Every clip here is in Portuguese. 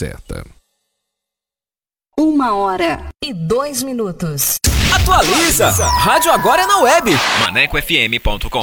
certa. Uma hora e dois minutos. Atualiza! Rádio agora é na web. ManecoFM.com.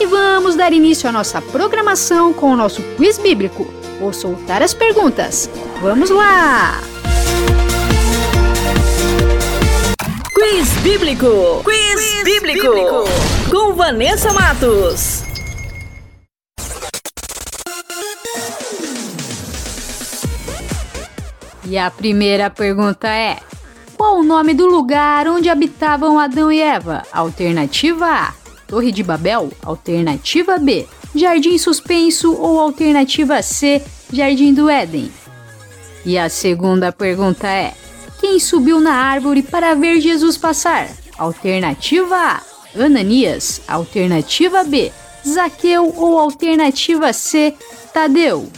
E vamos dar início à nossa programação com o nosso quiz bíblico. Vou soltar as perguntas. Vamos lá! Quiz Bíblico! Quiz, Quiz bíblico. bíblico! Com Vanessa Matos. E a primeira pergunta é: Qual o nome do lugar onde habitavam Adão e Eva? Alternativa A: Torre de Babel. Alternativa B: Jardim Suspenso. Ou alternativa C: Jardim do Éden. E a segunda pergunta é: Quem subiu na árvore para ver Jesus passar? Alternativa A: Ananias. Alternativa B: Zaqueu. Ou alternativa C: Tadeu.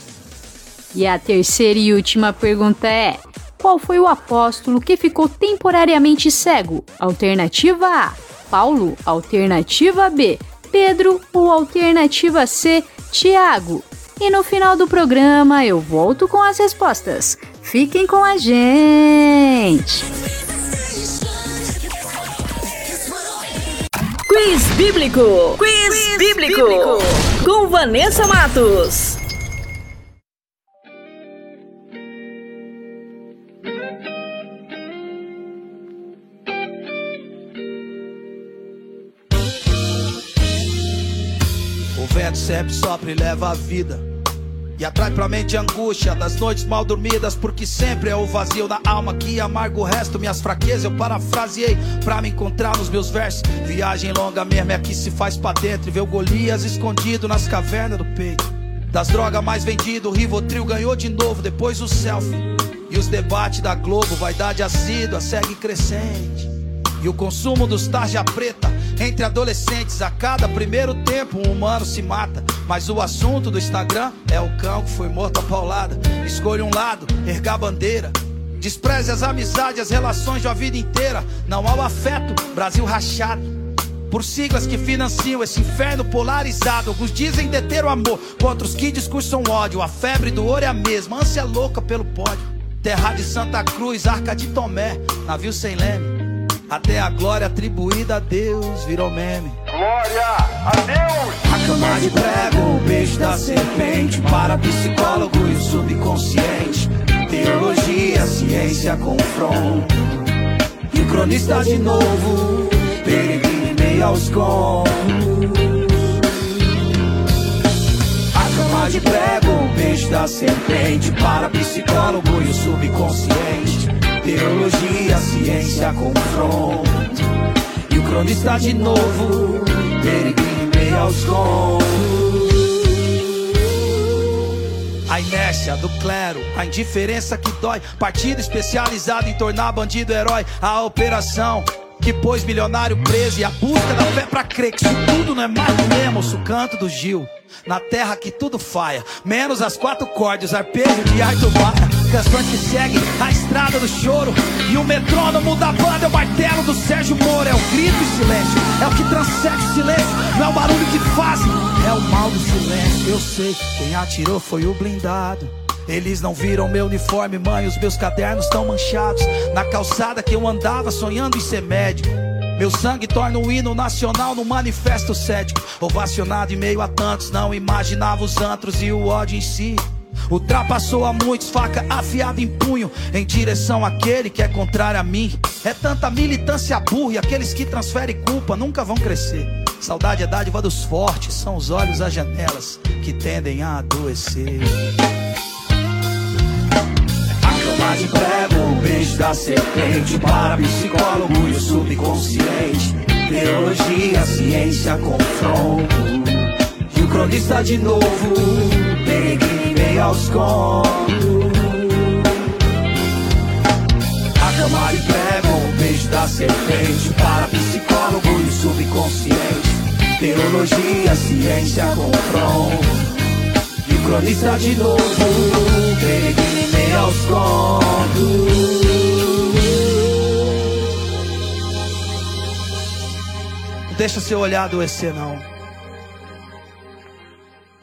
E a terceira e última pergunta é: Qual foi o apóstolo que ficou temporariamente cego? Alternativa A: Paulo. Alternativa B: Pedro. Ou alternativa C: Tiago. E no final do programa eu volto com as respostas. Fiquem com a gente! Quiz Bíblico! Quiz, Quiz bíblico. bíblico! Com Vanessa Matos. Vento sempre sopra e leva a vida. E atrai pra mente a angústia das noites mal dormidas, porque sempre é o vazio da alma que amarga o resto. Minhas fraquezas eu parafraseei pra me encontrar nos meus versos. Viagem longa mesmo é que se faz pra dentro e vê o Golias escondido nas cavernas do peito. Das drogas mais vendido, o Rivotril ganhou de novo, depois o selfie. E os debates da Globo, vaidade assídua, segue crescente. E o consumo dos tarja preta entre adolescentes, a cada primeiro tempo um humano se mata. Mas o assunto do Instagram é o cão que foi morto a paulada. Escolha um lado, erga a bandeira. Despreze as amizades, as relações de uma vida inteira. Não há o afeto, Brasil rachado. Por siglas que financiam esse inferno polarizado. Alguns dizem deter o amor, outros que discursam ódio. A febre do ouro é a mesma, ânsia louca pelo pódio. Terra de Santa Cruz, Arca de Tomé, navio sem leme. Até a glória atribuída a Deus virou meme. Glória a Deus! A cama de prego, o beijo da serpente. Para psicólogo e o subconsciente. Teologia, ciência, confronto. E o cronista de novo, peregrino em meio aos contos. A cama de prego, o beijo da serpente. Para psicólogo e o subconsciente. Teologia, ciência, confronto. E o cronista de novo, peregrino em meio aos contos. A inércia do clero, a indiferença que dói. Partido especializado em tornar bandido herói. A operação que pôs milionário preso e a busca da fé pra crer que isso tudo não é mais do mesmo. O canto do Gil, na terra que tudo falha, menos as quatro cordas, arpejo de Arthur Baia canções que seguem a estrada do choro. E o metrônomo da banda é o martelo do Sérgio Moro. É o grito e silêncio, é o que transcende o silêncio. Não é o barulho que fazem, é o mal do silêncio. Eu sei, quem atirou foi o blindado. Eles não viram meu uniforme, mãe, os meus cadernos estão manchados. Na calçada que eu andava sonhando em ser médico. Meu sangue torna o hino nacional no manifesto cético. Ovacionado em meio a tantos, não imaginava os antros e o ódio em si. Ultrapassou a muitos, faca afiada em punho, em direção àquele que é contrário a mim. É tanta militância burra e aqueles que transferem culpa nunca vão crescer. Saudade é dádiva dos fortes, são os olhos as janelas que tendem a adoecer. A cama de prego, o beijo da serpente, para psicólogo e o subconsciente. Teologia, ciência, confronto. E o cronista de novo, peregrino aos contos. A cama de o beijo da serpente. Para psicólogo e subconsciente. Teologia, ciência, confronto. E cronista de novo, peregrine aos contos. Deixa seu olhar adoecer, não.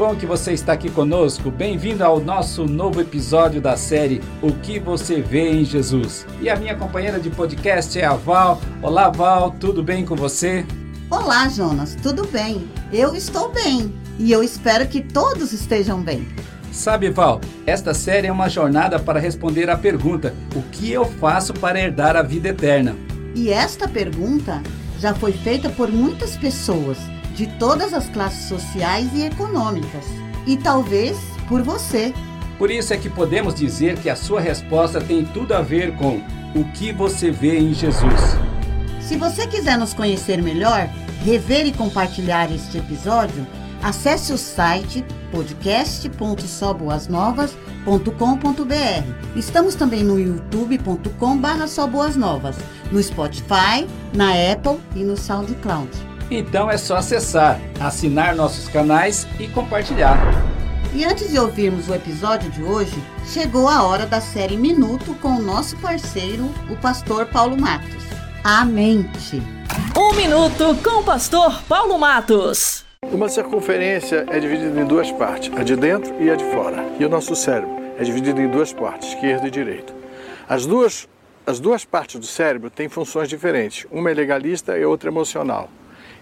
Bom que você está aqui conosco. Bem-vindo ao nosso novo episódio da série O que você vê em Jesus. E a minha companheira de podcast é a Val. Olá, Val, tudo bem com você? Olá, Jonas, tudo bem? Eu estou bem e eu espero que todos estejam bem. Sabe, Val, esta série é uma jornada para responder à pergunta: O que eu faço para herdar a vida eterna? E esta pergunta já foi feita por muitas pessoas de todas as classes sociais e econômicas, e talvez por você. Por isso é que podemos dizer que a sua resposta tem tudo a ver com o que você vê em Jesus. Se você quiser nos conhecer melhor, rever e compartilhar este episódio, acesse o site podcast.soboasnovas.com.br. Estamos também no youtube.com/barra Novas, no Spotify, na Apple e no SoundCloud. Então é só acessar, assinar nossos canais e compartilhar. E antes de ouvirmos o episódio de hoje, chegou a hora da série Minuto com o nosso parceiro, o pastor Paulo Matos. A mente. Um minuto com o pastor Paulo Matos. Uma circunferência é dividida em duas partes, a de dentro e a de fora. E o nosso cérebro é dividido em duas partes, esquerda e direita. As duas, as duas partes do cérebro têm funções diferentes. Uma é legalista e outra emocional.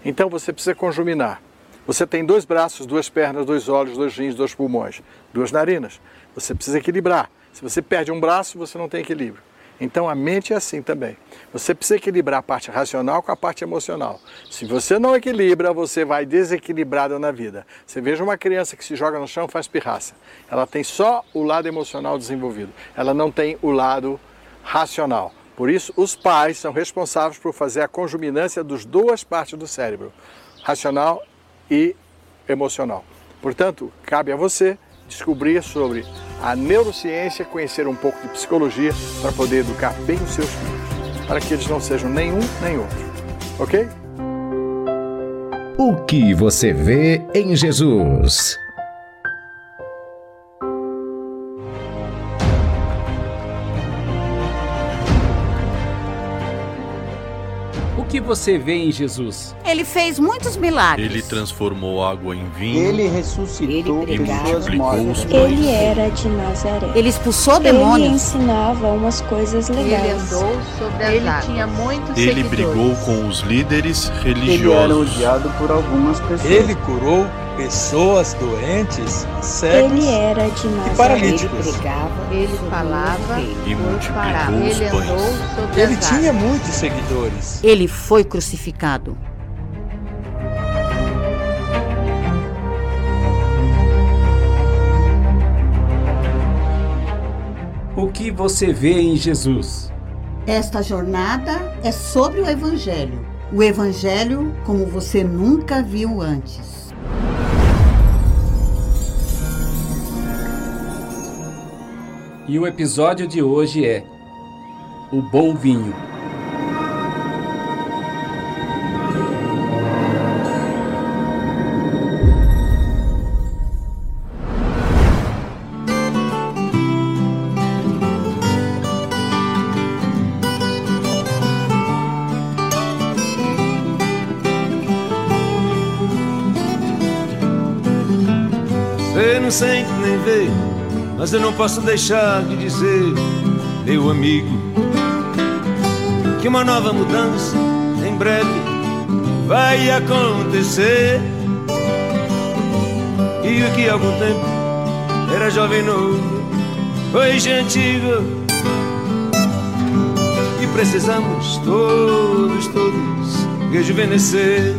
Então você precisa conjuminar. Você tem dois braços, duas pernas, dois olhos, dois rins, dois pulmões, duas narinas. Você precisa equilibrar. Se você perde um braço, você não tem equilíbrio. Então a mente é assim também. Você precisa equilibrar a parte racional com a parte emocional. Se você não equilibra, você vai desequilibrado na vida. Você veja uma criança que se joga no chão faz pirraça. Ela tem só o lado emocional desenvolvido. Ela não tem o lado racional. Por isso, os pais são responsáveis por fazer a conjuminância das duas partes do cérebro, racional e emocional. Portanto, cabe a você descobrir sobre a neurociência, conhecer um pouco de psicologia para poder educar bem os seus filhos, para que eles não sejam nenhum nem outro. Ok? O que você vê em Jesus? Que você vê em Jesus? Ele fez muitos milagres. Ele transformou água em vinho. Ele ressuscitou Ele pessoas multiplicou mortas. Ele era de Nazaré. Ele expulsou Ele demônios. ensinava umas coisas legais. sobre as Ele tinha muitos Ele seguidores. brigou com os líderes Ele era religiosos. odiado por algumas pessoas. Ele curou pessoas doentes, cegos Ele era de e paralíticos. Ele falava E por multiplicou parar. os Ele pães. Ele tinha muitos seguidores. Ele foi crucificado. O que você vê em Jesus? Esta jornada é sobre o Evangelho. O Evangelho como você nunca viu antes. E o episódio de hoje é O Bom Vinho. Mas eu não posso deixar de dizer, meu amigo, que uma nova mudança em breve vai acontecer. E o que há algum tempo era jovem novo, hoje é antigo. E precisamos todos, todos rejuvenescer.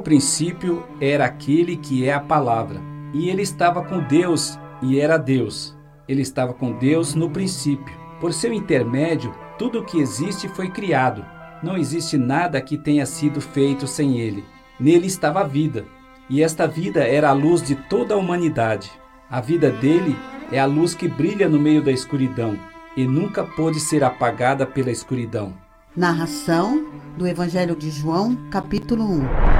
No princípio era aquele que é a palavra, e ele estava com Deus e era Deus. Ele estava com Deus no princípio. Por seu intermédio, tudo o que existe foi criado. Não existe nada que tenha sido feito sem ele. Nele estava a vida, e esta vida era a luz de toda a humanidade. A vida dele é a luz que brilha no meio da escuridão e nunca pôde ser apagada pela escuridão. Narração do Evangelho de João, capítulo 1.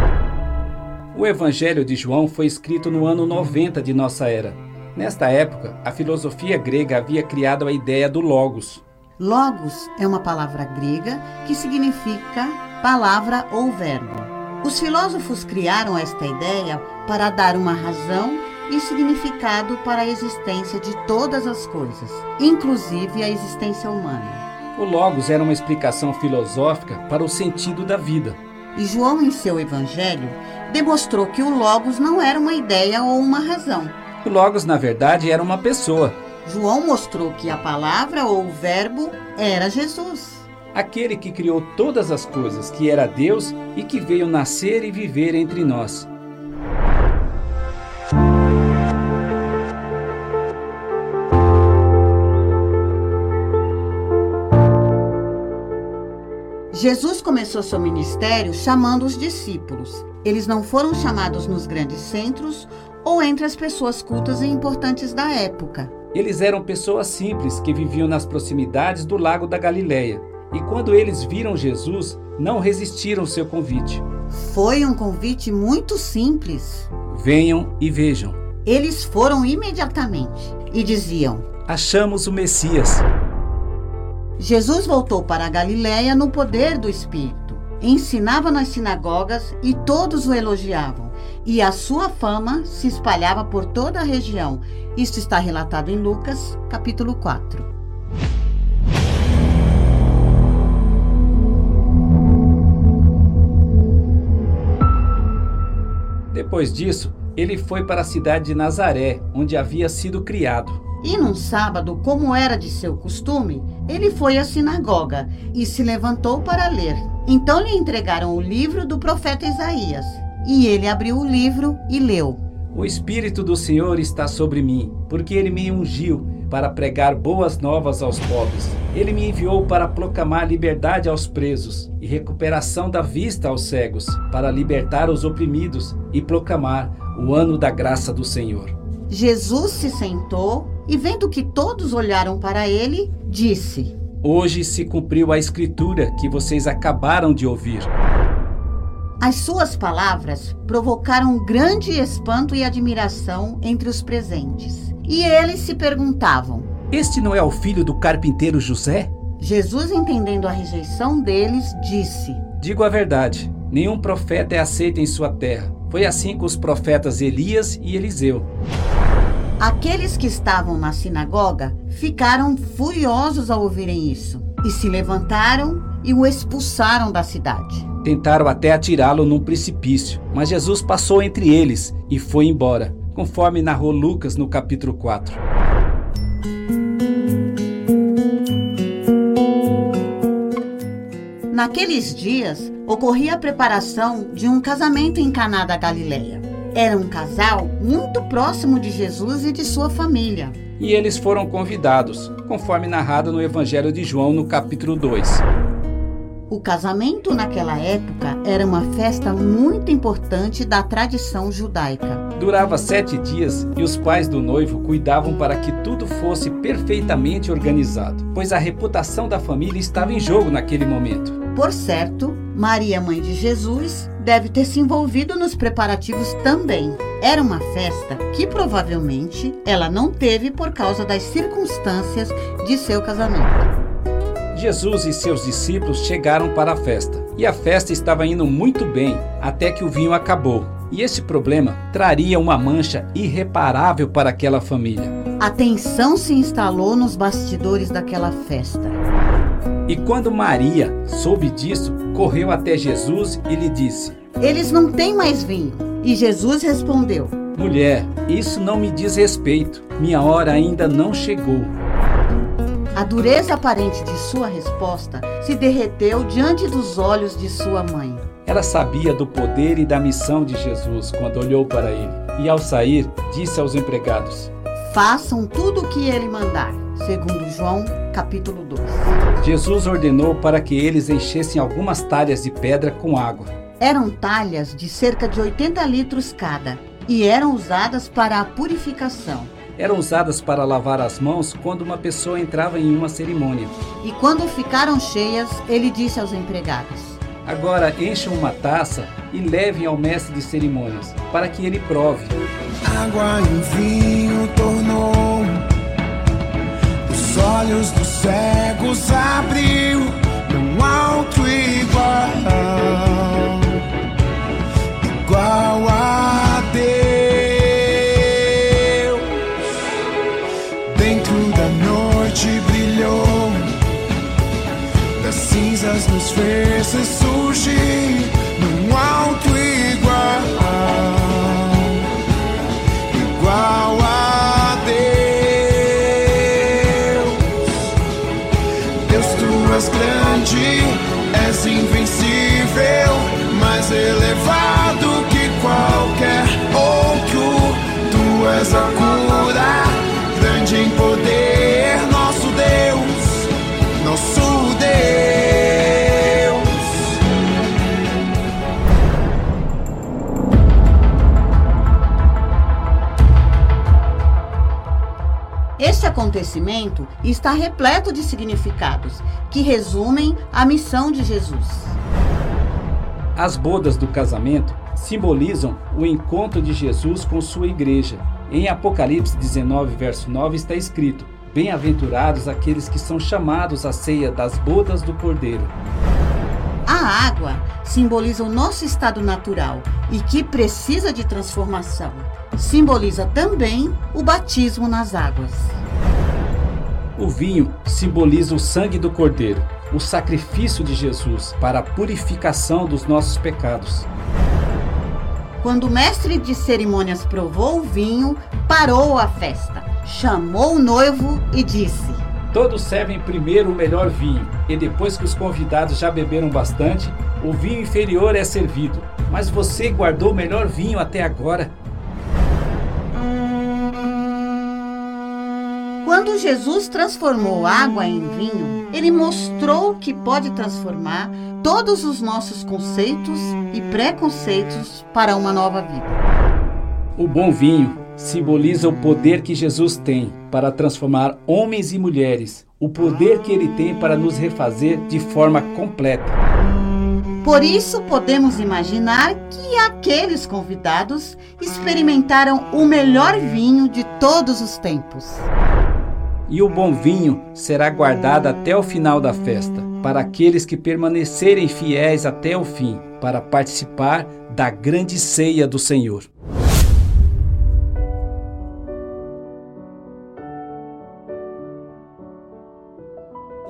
O Evangelho de João foi escrito no ano 90 de nossa era. Nesta época, a filosofia grega havia criado a ideia do Logos. Logos é uma palavra grega que significa palavra ou verbo. Os filósofos criaram esta ideia para dar uma razão e significado para a existência de todas as coisas, inclusive a existência humana. O Logos era uma explicação filosófica para o sentido da vida. E João, em seu evangelho, demonstrou que o Logos não era uma ideia ou uma razão. O Logos, na verdade, era uma pessoa. João mostrou que a palavra ou o verbo era Jesus. Aquele que criou todas as coisas, que era Deus e que veio nascer e viver entre nós. Jesus começou seu ministério chamando os discípulos. Eles não foram chamados nos grandes centros ou entre as pessoas cultas e importantes da época. Eles eram pessoas simples que viviam nas proximidades do lago da Galileia. E quando eles viram Jesus, não resistiram ao seu convite. Foi um convite muito simples. Venham e vejam. Eles foram imediatamente e diziam: Achamos o Messias. Jesus voltou para a Galiléia no poder do Espírito. Ensinava nas sinagogas e todos o elogiavam. E a sua fama se espalhava por toda a região. Isto está relatado em Lucas, capítulo 4. Depois disso, ele foi para a cidade de Nazaré, onde havia sido criado. E num sábado, como era de seu costume, ele foi à sinagoga e se levantou para ler. Então lhe entregaram o livro do profeta Isaías. E ele abriu o livro e leu. O Espírito do Senhor está sobre mim, porque ele me ungiu para pregar boas novas aos pobres. Ele me enviou para proclamar liberdade aos presos e recuperação da vista aos cegos, para libertar os oprimidos e proclamar o ano da graça do Senhor. Jesus se sentou e, vendo que todos olharam para ele, disse: Hoje se cumpriu a escritura que vocês acabaram de ouvir. As suas palavras provocaram grande espanto e admiração entre os presentes. E eles se perguntavam: Este não é o filho do carpinteiro José? Jesus, entendendo a rejeição deles, disse: Digo a verdade: nenhum profeta é aceito em sua terra. Foi assim com os profetas Elias e Eliseu. Aqueles que estavam na sinagoga ficaram furiosos ao ouvirem isso e se levantaram e o expulsaram da cidade. Tentaram até atirá-lo num precipício, mas Jesus passou entre eles e foi embora, conforme narrou Lucas no capítulo 4. Naqueles dias, ocorria a preparação de um casamento em Caná da Galileia. Era um casal muito próximo de Jesus e de sua família. E eles foram convidados, conforme narrado no Evangelho de João, no capítulo 2. O casamento naquela época era uma festa muito importante da tradição judaica. Durava sete dias e os pais do noivo cuidavam para que tudo fosse perfeitamente organizado, pois a reputação da família estava em jogo naquele momento. Por certo, Maria, mãe de Jesus, deve ter se envolvido nos preparativos também. Era uma festa que provavelmente ela não teve por causa das circunstâncias de seu casamento. Jesus e seus discípulos chegaram para a festa. E a festa estava indo muito bem até que o vinho acabou. E esse problema traria uma mancha irreparável para aquela família. A tensão se instalou nos bastidores daquela festa. E quando Maria soube disso, correu até Jesus e lhe disse: Eles não têm mais vinho. E Jesus respondeu: Mulher, isso não me diz respeito. Minha hora ainda não chegou. A dureza aparente de sua resposta se derreteu diante dos olhos de sua mãe. Ela sabia do poder e da missão de Jesus quando olhou para ele. E ao sair, disse aos empregados: Façam tudo o que ele mandar, segundo João, capítulo 2. Jesus ordenou para que eles enchessem algumas talhas de pedra com água. Eram talhas de cerca de 80 litros cada e eram usadas para a purificação. Eram usadas para lavar as mãos quando uma pessoa entrava em uma cerimônia. E quando ficaram cheias, ele disse aos empregados: Agora encham uma taça e levem ao mestre de cerimônias, para que ele prove. Água em vinho tornou, olhos dos cegos abriu, há outro igual, igual a Deus. Dentro da noite brilhou, das cinzas nos fez acontecimento está repleto de significados que resumem a missão de Jesus. As bodas do casamento simbolizam o encontro de Jesus com sua igreja. Em Apocalipse 19, verso 9 está escrito: Bem-aventurados aqueles que são chamados à ceia das bodas do Cordeiro. A água simboliza o nosso estado natural e que precisa de transformação. Simboliza também o batismo nas águas. O vinho simboliza o sangue do Cordeiro, o sacrifício de Jesus para a purificação dos nossos pecados. Quando o mestre de cerimônias provou o vinho, parou a festa, chamou o noivo e disse: Todos servem primeiro o melhor vinho, e depois que os convidados já beberam bastante, o vinho inferior é servido. Mas você guardou o melhor vinho até agora. Quando Jesus transformou água em vinho, ele mostrou que pode transformar todos os nossos conceitos e preconceitos para uma nova vida. O bom vinho simboliza o poder que Jesus tem para transformar homens e mulheres, o poder que ele tem para nos refazer de forma completa. Por isso, podemos imaginar que aqueles convidados experimentaram o melhor vinho de todos os tempos. E o bom vinho será guardado até o final da festa, para aqueles que permanecerem fiéis até o fim, para participar da grande ceia do Senhor.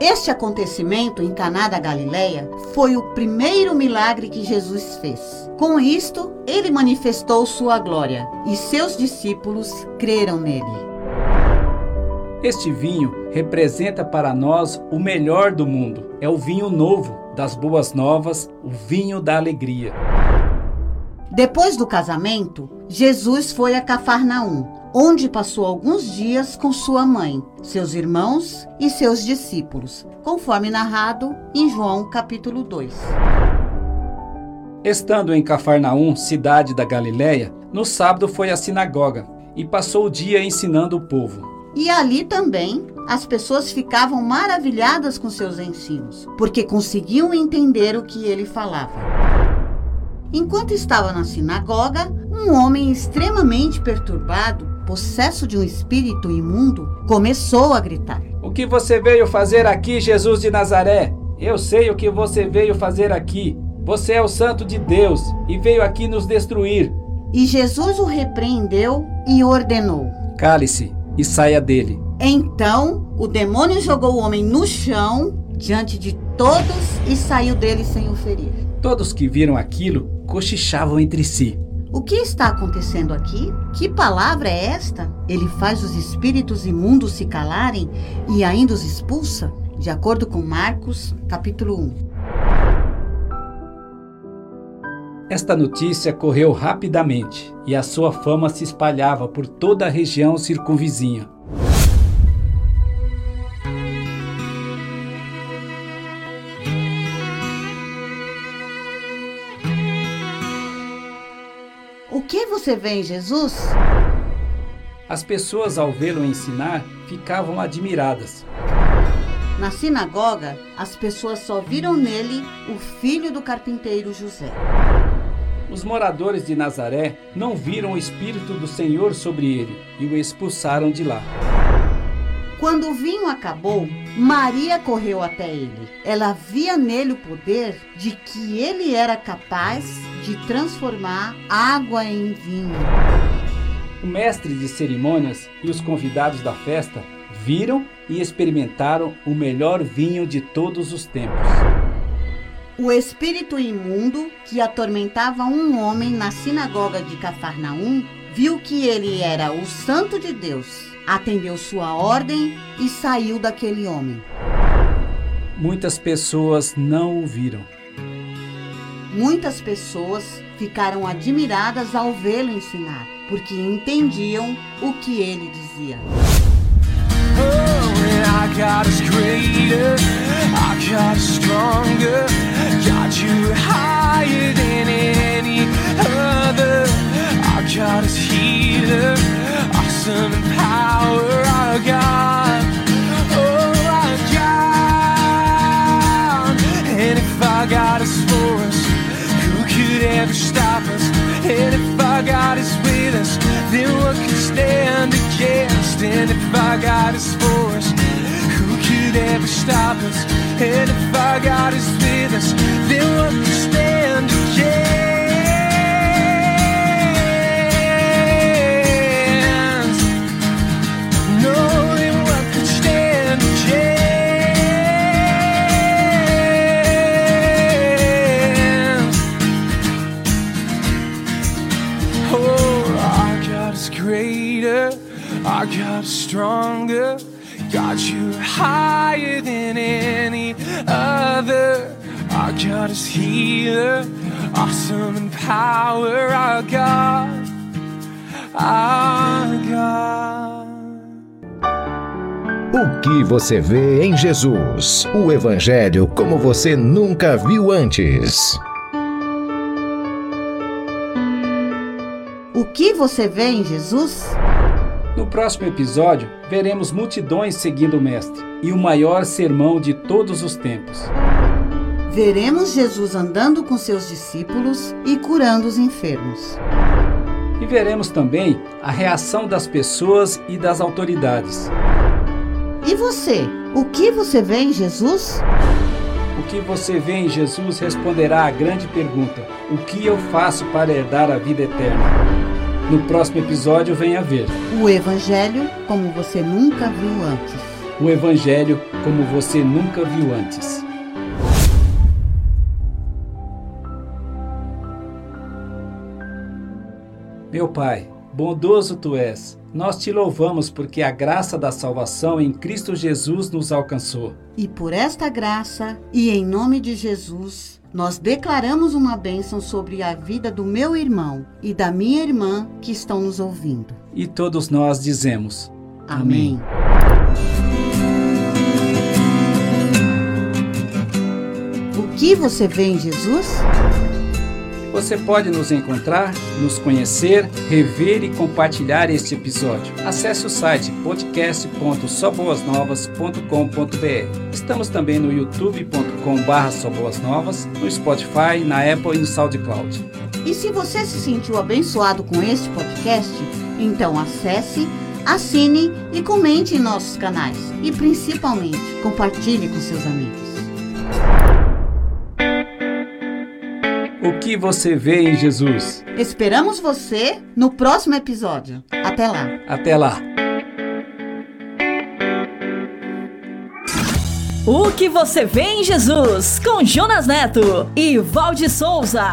Este acontecimento em Caná da Galileia foi o primeiro milagre que Jesus fez. Com isto, ele manifestou sua glória e seus discípulos creram nele. Este vinho representa para nós o melhor do mundo. É o vinho novo das boas novas, o vinho da alegria. Depois do casamento, Jesus foi a Cafarnaum, onde passou alguns dias com sua mãe, seus irmãos e seus discípulos, conforme narrado em João capítulo 2. Estando em Cafarnaum, cidade da Galiléia, no sábado foi à sinagoga e passou o dia ensinando o povo. E ali também as pessoas ficavam maravilhadas com seus ensinos, porque conseguiam entender o que ele falava. Enquanto estava na sinagoga, um homem extremamente perturbado, possesso de um espírito imundo, começou a gritar: O que você veio fazer aqui, Jesus de Nazaré? Eu sei o que você veio fazer aqui. Você é o Santo de Deus e veio aqui nos destruir. E Jesus o repreendeu e ordenou: Cale-se e saia dele. Então o demônio jogou o homem no chão diante de todos e saiu dele sem o ferir. Todos que viram aquilo cochichavam entre si. O que está acontecendo aqui? Que palavra é esta? Ele faz os espíritos imundos se calarem e ainda os expulsa? De acordo com Marcos, capítulo 1. Esta notícia correu rapidamente e a sua fama se espalhava por toda a região circunvizinha. O que você vê em Jesus? As pessoas, ao vê-lo ensinar, ficavam admiradas. Na sinagoga, as pessoas só viram nele o filho do carpinteiro José. Os moradores de Nazaré não viram o Espírito do Senhor sobre ele e o expulsaram de lá. Quando o vinho acabou, Maria correu até ele. Ela via nele o poder de que ele era capaz de transformar água em vinho. O mestre de cerimônias e os convidados da festa viram e experimentaram o melhor vinho de todos os tempos. O espírito imundo que atormentava um homem na sinagoga de Cafarnaum viu que ele era o santo de Deus, atendeu sua ordem e saiu daquele homem. Muitas pessoas não o viram. Muitas pessoas ficaram admiradas ao vê-lo ensinar, porque entendiam o que ele dizia. I got us greater, I got us stronger, got you higher than any other. I got us healer, awesome in power, our God. Oh, our God. And if I got us for us, who could ever stop us? And if our God is with us, then what could stand against? And if our God is for us, could ever stop us? And if our God is with us, then what could stand against? No, then what could stand against? Oh, our God is greater, our God is stronger. God, you're higher than any other. Our God is healer, awesome in power. Our God, our God. O que você vê em Jesus? O Evangelho como você nunca viu antes. O que você vê em Jesus? No próximo episódio, veremos multidões seguindo o Mestre e o maior sermão de todos os tempos. Veremos Jesus andando com seus discípulos e curando os enfermos. E veremos também a reação das pessoas e das autoridades. E você? O que você vê em Jesus? O que você vê em Jesus responderá à grande pergunta: O que eu faço para herdar a vida eterna? No próximo episódio, venha ver O Evangelho como você nunca viu antes. o Evangelho como você nunca viu antes. Meu Pai, bondoso tu és. Nós te louvamos porque a graça da salvação em Cristo Jesus nos alcançou. E por esta graça e em nome de Jesus, nós declaramos uma bênção sobre a vida do meu irmão e da minha irmã que estão nos ouvindo. E todos nós dizemos: Amém. O que você vê em Jesus? Você pode nos encontrar, nos conhecer, rever e compartilhar este episódio. Acesse o site podcast.soboasnovas.com.br. Estamos também no youtube.com/soboasnovas, no Spotify, na Apple e no SoundCloud. E se você se sentiu abençoado com este podcast, então acesse, assine e comente em nossos canais. E principalmente, compartilhe com seus amigos. O que você vê em Jesus? Esperamos você no próximo episódio. Até lá. Até lá. O que você vê em Jesus? Com Jonas Neto e Valde Souza.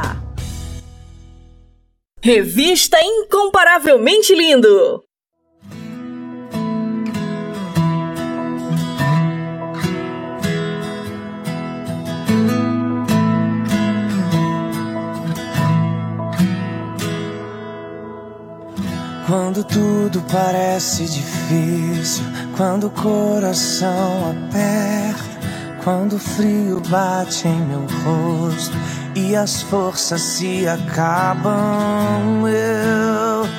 Revista Incomparavelmente Lindo. Quando tudo parece difícil, quando o coração aperta, quando o frio bate em meu rosto e as forças se acabam, eu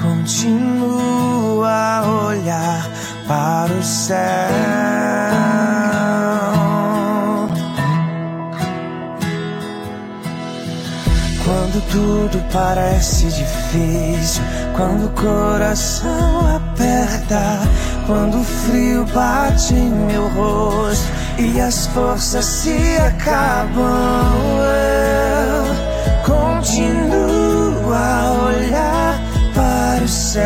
continuo a olhar para o céu. Quando tudo parece difícil, quando o coração aperta, quando o frio bate em meu rosto e as forças se acabam, eu continuo a olhar para o céu.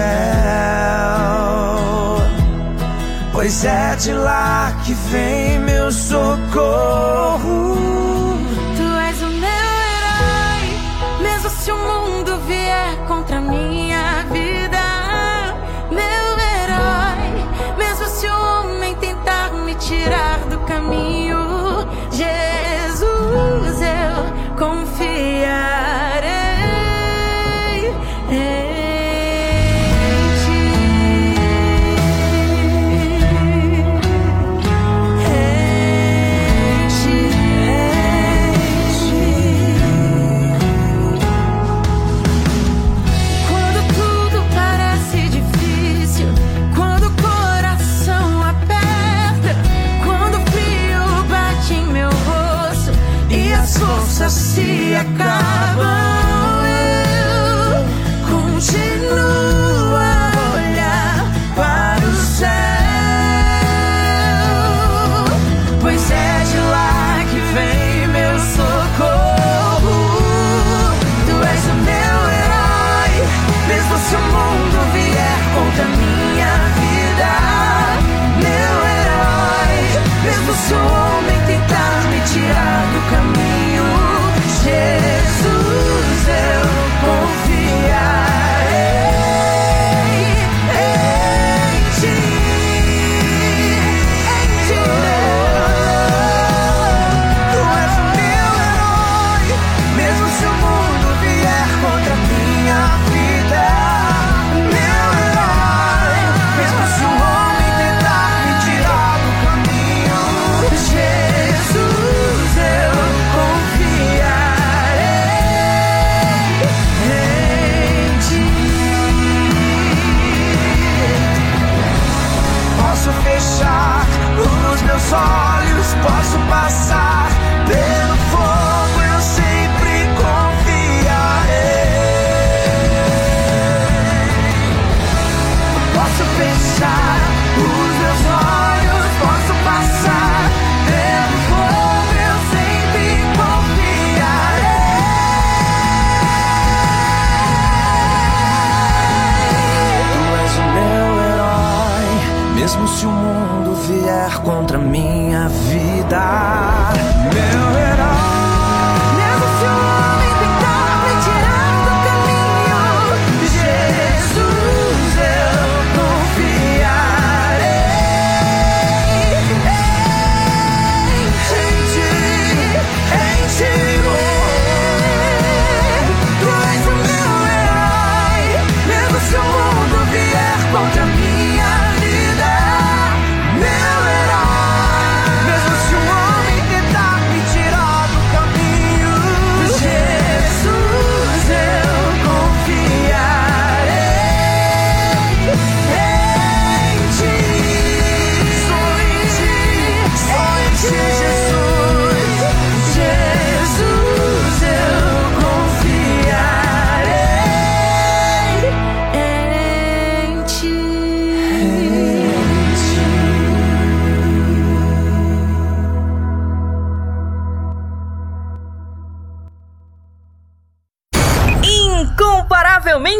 Pois é de lá que vem meu socorro.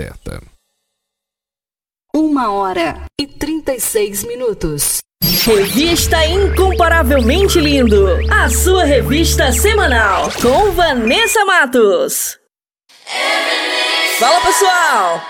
Certa. Uma hora e 36 minutos. Revista Incomparavelmente Lindo. A sua revista semanal. Com Vanessa Matos. Fala pessoal!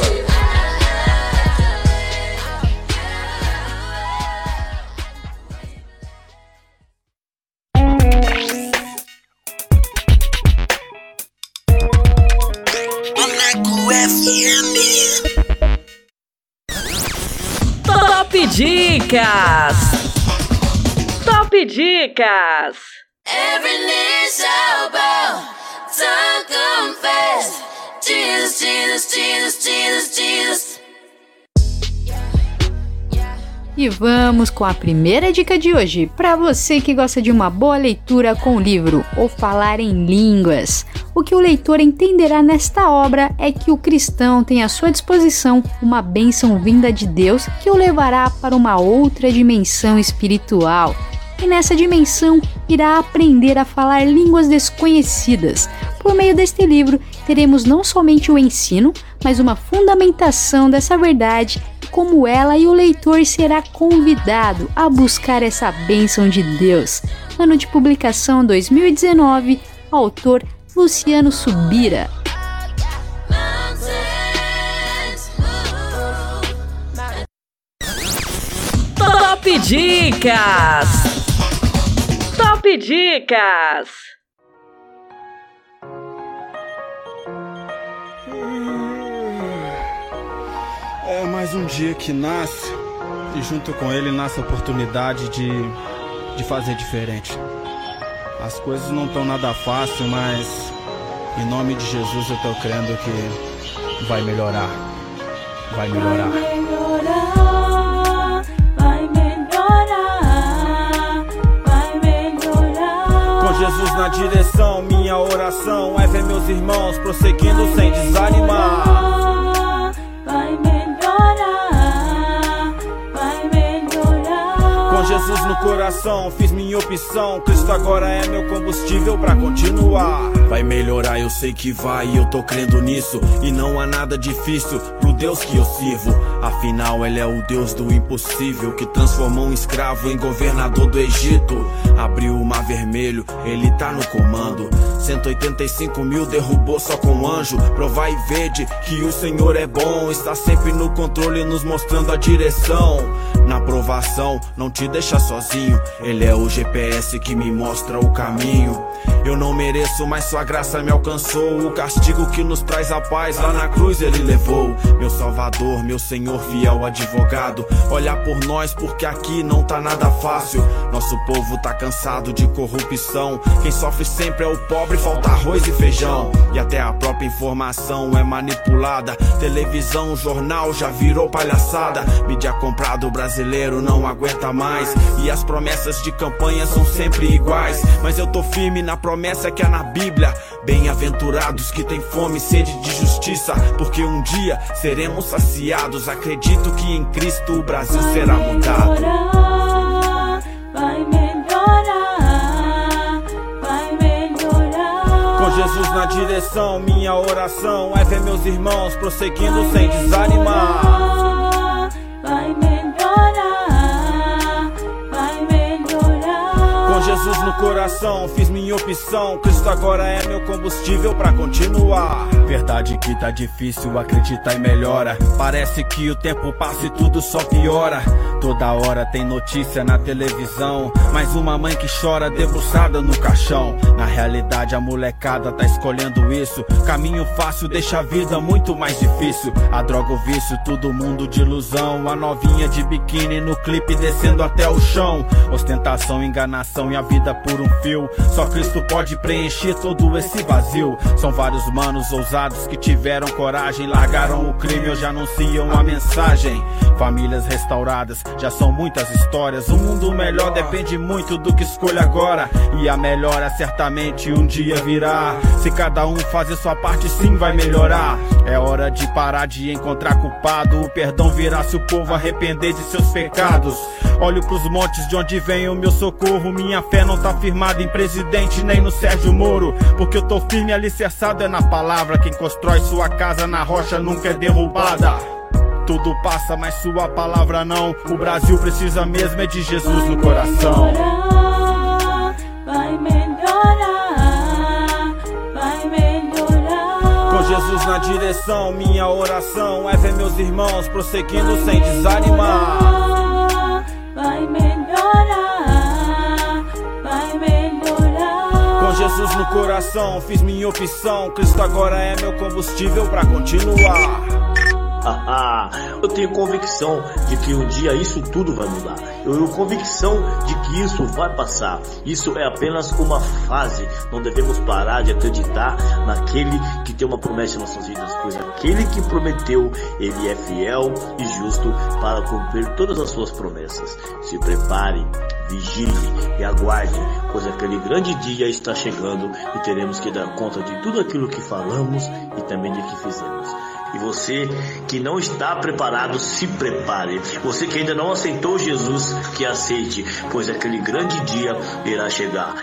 Top Dicas! Top Dicas! Every bow, tongue confess. Jesus, Jesus, Jesus, Jesus, Jesus. E vamos com a primeira dica de hoje, para você que gosta de uma boa leitura com o livro ou falar em línguas. O que o leitor entenderá nesta obra é que o cristão tem à sua disposição uma bênção vinda de Deus que o levará para uma outra dimensão espiritual. E nessa dimensão irá aprender a falar línguas desconhecidas. Por meio deste livro, teremos não somente o ensino, mas uma fundamentação dessa verdade como ela e o leitor será convidado a buscar essa bênção de Deus. Ano de publicação 2019, autor Luciano Subira. Top Dicas! Top Dicas! É mais um dia que nasce e junto com ele nasce a oportunidade de, de fazer diferente. As coisas não estão nada fácil, mas em nome de Jesus eu tô crendo que vai melhorar. Vai melhorar. Vai Jesus na direção, minha oração é ver meus irmãos prosseguindo sem desanimar. Vai Jesus no coração, fiz minha opção. Cristo agora é meu combustível pra continuar. Vai melhorar, eu sei que vai, eu tô crendo nisso. E não há nada difícil pro Deus que eu sirvo. Afinal, Ele é o Deus do impossível, que transformou um escravo em governador do Egito. Abriu o mar vermelho, Ele tá no comando. 185 mil derrubou só com um anjo. Provai e vede que o Senhor é bom. Está sempre no controle, nos mostrando a direção. Na provação, não te deixa sozinho. Ele é o GPS que me mostra o caminho. Eu não mereço, mas sua graça me alcançou. O castigo que nos traz a paz lá na cruz ele levou. Meu Salvador, meu Senhor, fiel advogado. Olha por nós, porque aqui não tá nada fácil. Nosso povo tá cansado de corrupção. Quem sofre sempre é o pobre, falta arroz e feijão. E até a própria informação é manipulada. Televisão, jornal já virou palhaçada. Mídia comprado, brasileiro não aguenta mais. E as promessas de campanha são sempre iguais. Mas eu tô firme na promessa que é na Bíblia. Bem-aventurados que têm fome e sede de justiça, porque um dia seremos saciados. Acredito que em Cristo o Brasil será mudado. Vai melhorar, vai melhorar. Com Jesus na direção, minha oração é ver meus irmãos prosseguindo sem desanimar. Vai melhorar, Jesus no coração, fiz minha opção. Cristo agora é meu combustível pra continuar. Verdade que tá difícil acreditar e melhora. Parece que o tempo passa e tudo só piora. Toda hora tem notícia na televisão. Mais uma mãe que chora debruçada no caixão. Na realidade, a molecada tá escolhendo isso. Caminho fácil deixa a vida muito mais difícil. A droga, o vício, todo mundo de ilusão. A novinha de biquíni no clipe descendo até o chão. Ostentação, enganação e a vida por um fio. Só Cristo pode preencher todo esse vazio. São vários manos ousados que tiveram coragem, largaram o crime, hoje anunciam a mensagem. Famílias restauradas, já são muitas histórias. Um mundo melhor depende muito do que escolha agora. E a melhora certamente um dia virá. Se cada um fazer sua parte, sim vai melhorar. É hora de parar de encontrar culpado. O perdão virá se o povo arrepender de seus pecados. Olho pros montes de onde vem o meu socorro. Minha fé não tá firmada em presidente nem no Sérgio Moro. Porque eu tô firme e alicerçado é na palavra. Quem constrói sua casa na rocha nunca é derrubada. Tudo passa, mas sua palavra não. O Brasil precisa mesmo é de Jesus no coração. Vai melhorar, vai melhorar. Com Jesus na direção, minha oração é ver meus irmãos prosseguindo sem desanimar. Vai melhorar, Jesus no coração, fiz minha opção. Cristo agora é meu combustível pra continuar. eu tenho convicção de que um dia isso tudo vai mudar. Eu tenho convicção de que isso vai passar. Isso é apenas uma fase. Não devemos parar de acreditar naquele que tem uma promessa em nossas vidas, pois aquele que prometeu, ele é fiel e justo para cumprir todas as suas promessas. Se prepare, vigile e aguarde, pois aquele grande dia está chegando e teremos que dar conta de tudo aquilo que falamos e também de que fizemos. E você que não está preparado, se prepare. Você que ainda não aceitou Jesus, que aceite, pois aquele grande dia irá chegar.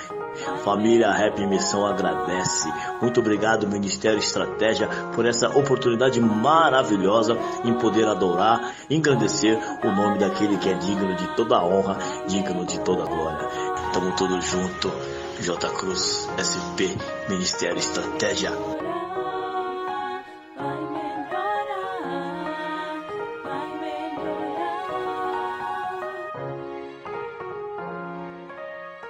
Família Rap Missão agradece. Muito obrigado, Ministério Estratégia, por essa oportunidade maravilhosa em poder adorar, engrandecer o nome daquele que é digno de toda honra, digno de toda glória. Tamo todos junto. J Cruz, SP, Ministério Estratégia.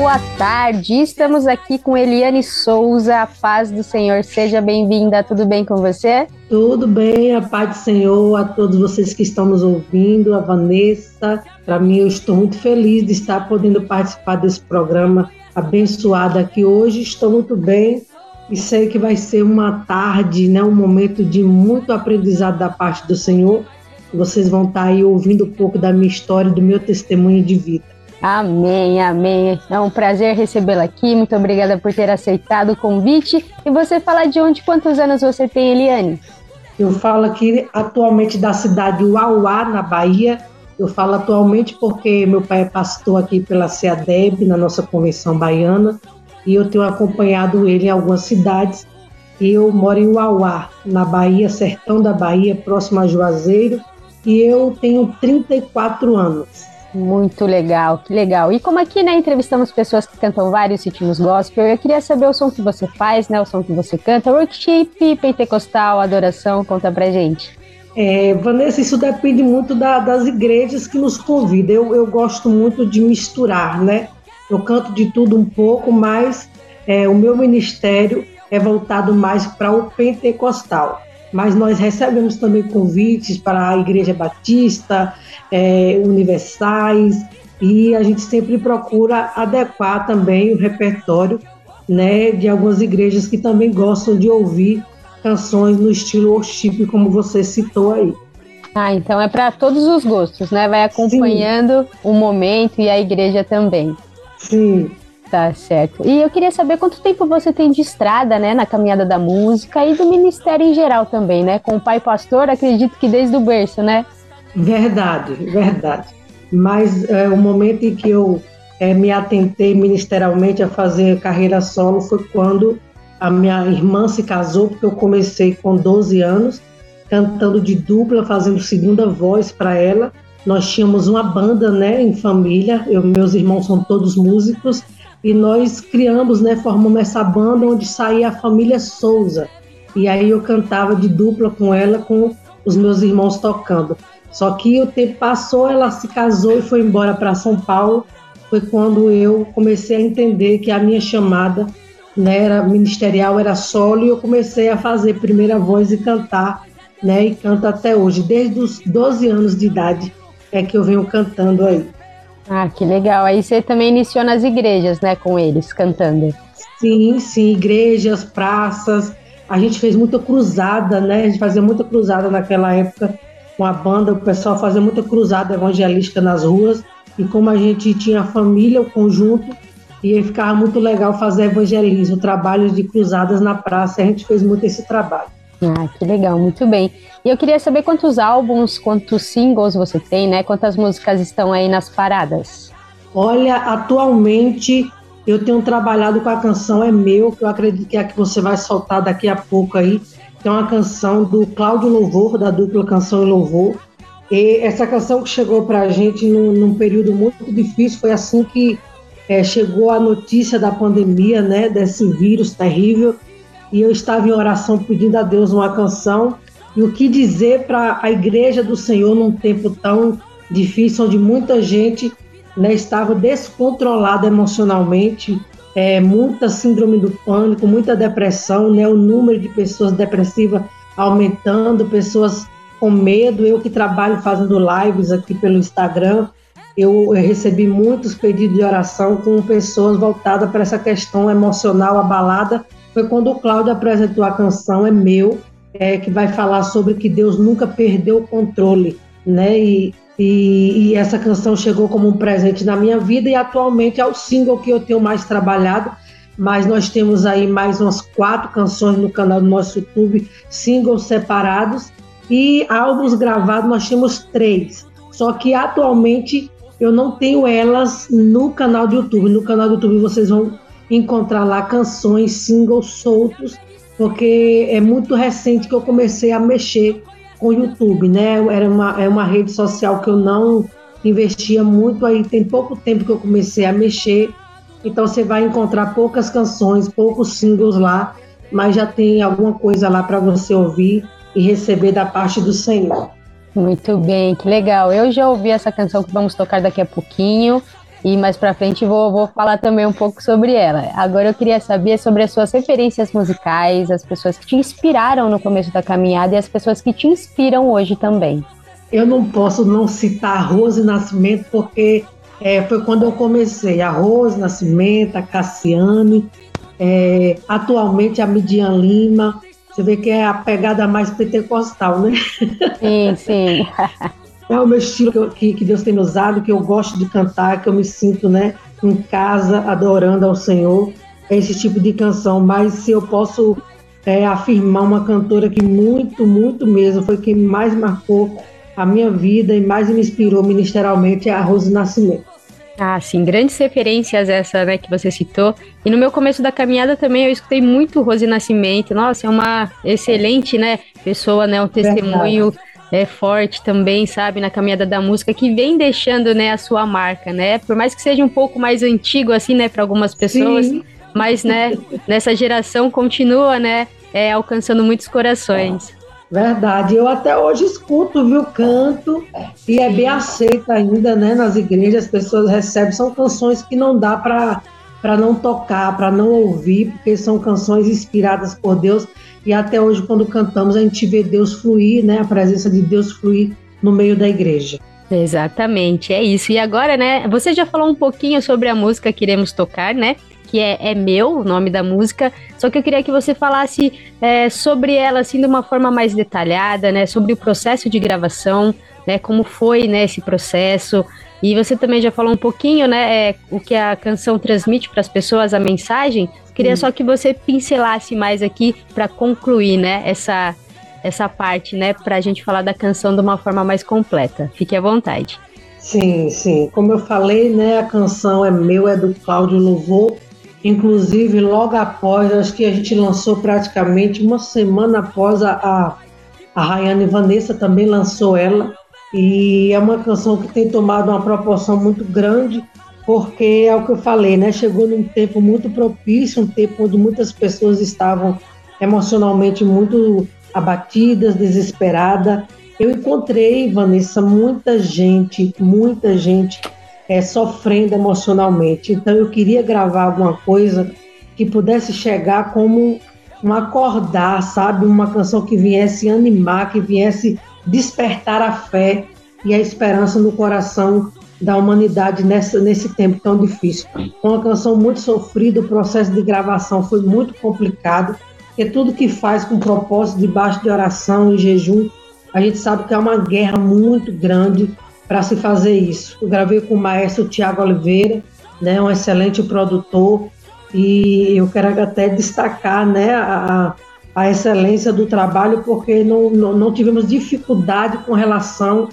Boa tarde, estamos aqui com Eliane Souza, a paz do Senhor, seja bem-vinda, tudo bem com você? Tudo bem, a paz do Senhor, a todos vocês que estão nos ouvindo, a Vanessa, para mim eu estou muito feliz de estar podendo participar desse programa abençoado aqui hoje, estou muito bem e sei que vai ser uma tarde, né, um momento de muito aprendizado da parte do Senhor, vocês vão estar aí ouvindo um pouco da minha história, do meu testemunho de vida. Amém, amém. É um prazer recebê-la aqui. Muito obrigada por ter aceitado o convite. E você fala de onde, quantos anos você tem, Eliane? Eu falo aqui atualmente da cidade de Uauá, na Bahia. Eu falo atualmente porque meu pai é pastor aqui pela CEADEB, na nossa convenção baiana, e eu tenho acompanhado ele em algumas cidades. E eu moro em Uauá, na Bahia, sertão da Bahia, próximo a Juazeiro, e eu tenho 34 anos. Muito legal, que legal. E como aqui, né, entrevistamos pessoas que cantam vários ritmos gospel, eu queria saber o som que você faz, né, o som que você canta, workshop, pentecostal, adoração, conta pra gente. É, Vanessa, isso depende muito da, das igrejas que nos convidam. Eu, eu gosto muito de misturar, né? Eu canto de tudo um pouco, mas é, o meu ministério é voltado mais para o pentecostal. Mas nós recebemos também convites para a Igreja Batista, é, Universais, e a gente sempre procura adequar também o repertório né, de algumas igrejas que também gostam de ouvir canções no estilo worship, como você citou aí. Ah, então é para todos os gostos, né? Vai acompanhando Sim. o momento e a igreja também. Sim. Tá certo. E eu queria saber quanto tempo você tem de estrada, né, na caminhada da música e do ministério em geral também, né? Com o pai pastor, acredito que desde o berço, né? Verdade, verdade. Mas é, o momento em que eu é, me atentei ministerialmente a fazer carreira solo foi quando a minha irmã se casou, porque eu comecei com 12 anos, cantando de dupla, fazendo segunda voz para ela. Nós tínhamos uma banda, né, em família. Eu, meus irmãos são todos músicos e nós criamos, né, formamos essa banda onde saía a família Souza. E aí eu cantava de dupla com ela, com os meus irmãos tocando. Só que o tempo passou, ela se casou e foi embora para São Paulo. Foi quando eu comecei a entender que a minha chamada né, era ministerial, era solo, e eu comecei a fazer primeira voz e cantar, né, e canto até hoje. Desde os 12 anos de idade é que eu venho cantando aí. Ah, que legal. Aí você também iniciou nas igrejas, né, com eles, cantando. Sim, sim, igrejas, praças. A gente fez muita cruzada, né? A gente fazia muita cruzada naquela época com a banda, o pessoal fazia muita cruzada evangelística nas ruas. E como a gente tinha família, o conjunto, e ficava muito legal fazer evangelismo, trabalhos de cruzadas na praça. A gente fez muito esse trabalho. Ah, que legal, muito bem. E eu queria saber quantos álbuns, quantos singles você tem, né? Quantas músicas estão aí nas paradas? Olha, atualmente eu tenho trabalhado com a canção É Meu, que eu acredito que é a que você vai soltar daqui a pouco aí. Que é uma canção do Cláudio Louvor, da dupla Canção e Louvor. E essa canção que chegou para a gente num, num, período muito difícil, foi assim que é, chegou a notícia da pandemia, né, desse vírus terrível e eu estava em oração pedindo a Deus uma canção e o que dizer para a igreja do Senhor num tempo tão difícil, onde muita gente né, estava descontrolada emocionalmente, é, muita síndrome do pânico, muita depressão, né, o número de pessoas depressivas aumentando, pessoas com medo. Eu que trabalho fazendo lives aqui pelo Instagram, eu recebi muitos pedidos de oração com pessoas voltadas para essa questão emocional abalada foi quando o Cláudio apresentou a canção É Meu, é, que vai falar sobre que Deus nunca perdeu o controle, né? E, e, e, essa canção chegou como um presente na minha vida e atualmente é o single que eu tenho mais trabalhado. Mas nós temos aí mais umas quatro canções no canal do nosso YouTube, singles separados e álbuns gravados nós temos três. Só que atualmente eu não tenho elas no canal do YouTube. No canal do YouTube vocês vão encontrar lá canções, singles soltos, porque é muito recente que eu comecei a mexer com o YouTube, né? Era uma, é uma rede social que eu não investia muito, aí tem pouco tempo que eu comecei a mexer, então você vai encontrar poucas canções, poucos singles lá, mas já tem alguma coisa lá para você ouvir e receber da parte do Senhor. Muito bem, que legal. Eu já ouvi essa canção que vamos tocar daqui a pouquinho. E mais pra frente vou, vou falar também um pouco sobre ela. Agora eu queria saber sobre as suas referências musicais, as pessoas que te inspiraram no começo da caminhada e as pessoas que te inspiram hoje também. Eu não posso não citar Rose Nascimento, porque é, foi quando eu comecei. A Rose Nascimento, a Cassiane, é, atualmente a Midian Lima. Você vê que é a pegada mais pentecostal, né? Sim, sim. é o meu estilo que, que Deus tem usado, que eu gosto de cantar, que eu me sinto, né, em casa adorando ao Senhor. É esse tipo de canção. Mas se eu posso é, afirmar uma cantora que muito, muito mesmo foi quem mais marcou a minha vida e mais me inspirou ministerialmente é a Rose Nascimento. Ah, sim, grandes referências essa, né, que você citou. E no meu começo da caminhada também eu escutei muito Rose Nascimento. Nossa, é uma excelente, né, pessoa, né, um testemunho Verdade é forte também, sabe, na caminhada da música, que vem deixando, né, a sua marca, né? Por mais que seja um pouco mais antigo, assim, né, para algumas pessoas, Sim. mas, né, nessa geração continua, né, é, alcançando muitos corações. Verdade, eu até hoje escuto, viu, canto, e é bem aceito ainda, né, nas igrejas, as pessoas recebem, são canções que não dá para para não tocar, para não ouvir, porque são canções inspiradas por Deus. E até hoje, quando cantamos, a gente vê Deus fluir, né? A presença de Deus fluir no meio da igreja. Exatamente, é isso. E agora, né? Você já falou um pouquinho sobre a música que iremos tocar, né? Que é, é meu, o nome da música. Só que eu queria que você falasse é, sobre ela, assim, de uma forma mais detalhada, né? Sobre o processo de gravação, né? Como foi, né? Esse processo. E você também já falou um pouquinho, né, é, o que a canção transmite para as pessoas, a mensagem. Queria só que você pincelasse mais aqui para concluir, né, essa essa parte, né, para a gente falar da canção de uma forma mais completa. Fique à vontade. Sim, sim. Como eu falei, né, a canção é meu, é do Cláudio Louvor. Inclusive, logo após, acho que a gente lançou praticamente uma semana após a, a, a Rayane Vanessa também lançou ela. E é uma canção que tem tomado uma proporção muito grande, porque é o que eu falei, né? Chegou num tempo muito propício, um tempo onde muitas pessoas estavam emocionalmente muito abatidas, desesperadas. Eu encontrei, Vanessa, muita gente, muita gente é, sofrendo emocionalmente. Então eu queria gravar alguma coisa que pudesse chegar como um acordar, sabe? Uma canção que viesse animar, que viesse despertar a fé e a esperança no coração da humanidade nessa, nesse tempo tão difícil. Uma canção muito sofrida, o processo de gravação foi muito complicado, porque tudo que faz com propósito, debaixo de oração e jejum, a gente sabe que é uma guerra muito grande para se fazer isso. Eu gravei com o maestro Tiago Oliveira, né, um excelente produtor, e eu quero até destacar né, a, a excelência do trabalho, porque não, não, não, tivemos dificuldade com relação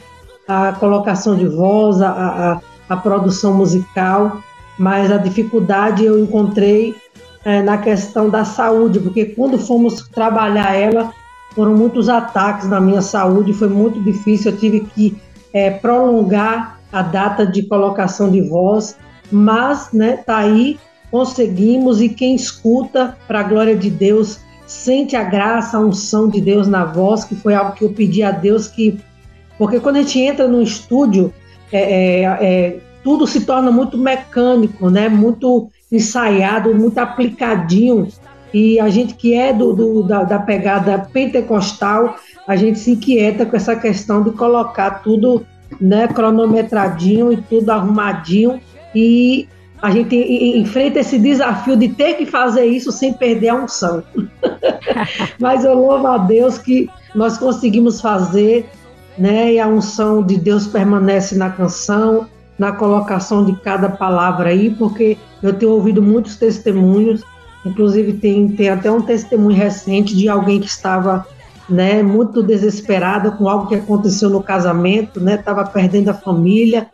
à colocação de voz, à, à, produção musical, mas a dificuldade eu encontrei é, na questão da saúde, porque quando fomos trabalhar ela, foram muitos ataques na minha saúde, foi muito difícil, eu tive que é, prolongar a data de colocação de voz, mas né, tá aí, conseguimos, e quem escuta, para a glória de Deus, sente a graça, a unção de Deus na voz, que foi algo que eu pedi a Deus que. Porque quando a gente entra no estúdio, é, é, é, tudo se torna muito mecânico, né? muito ensaiado, muito aplicadinho. E a gente que é do, do da, da, pegada pentecostal, a gente se inquieta com essa questão de colocar tudo né, cronometradinho e tudo arrumadinho. E a gente enfrenta esse desafio de ter que fazer isso sem perder a unção. Mas eu louvo a Deus que nós conseguimos fazer, né? E a unção de Deus permanece na canção, na colocação de cada palavra aí, porque eu tenho ouvido muitos testemunhos, inclusive tem, tem até um testemunho recente de alguém que estava né, muito desesperada com algo que aconteceu no casamento, né? Estava perdendo a família,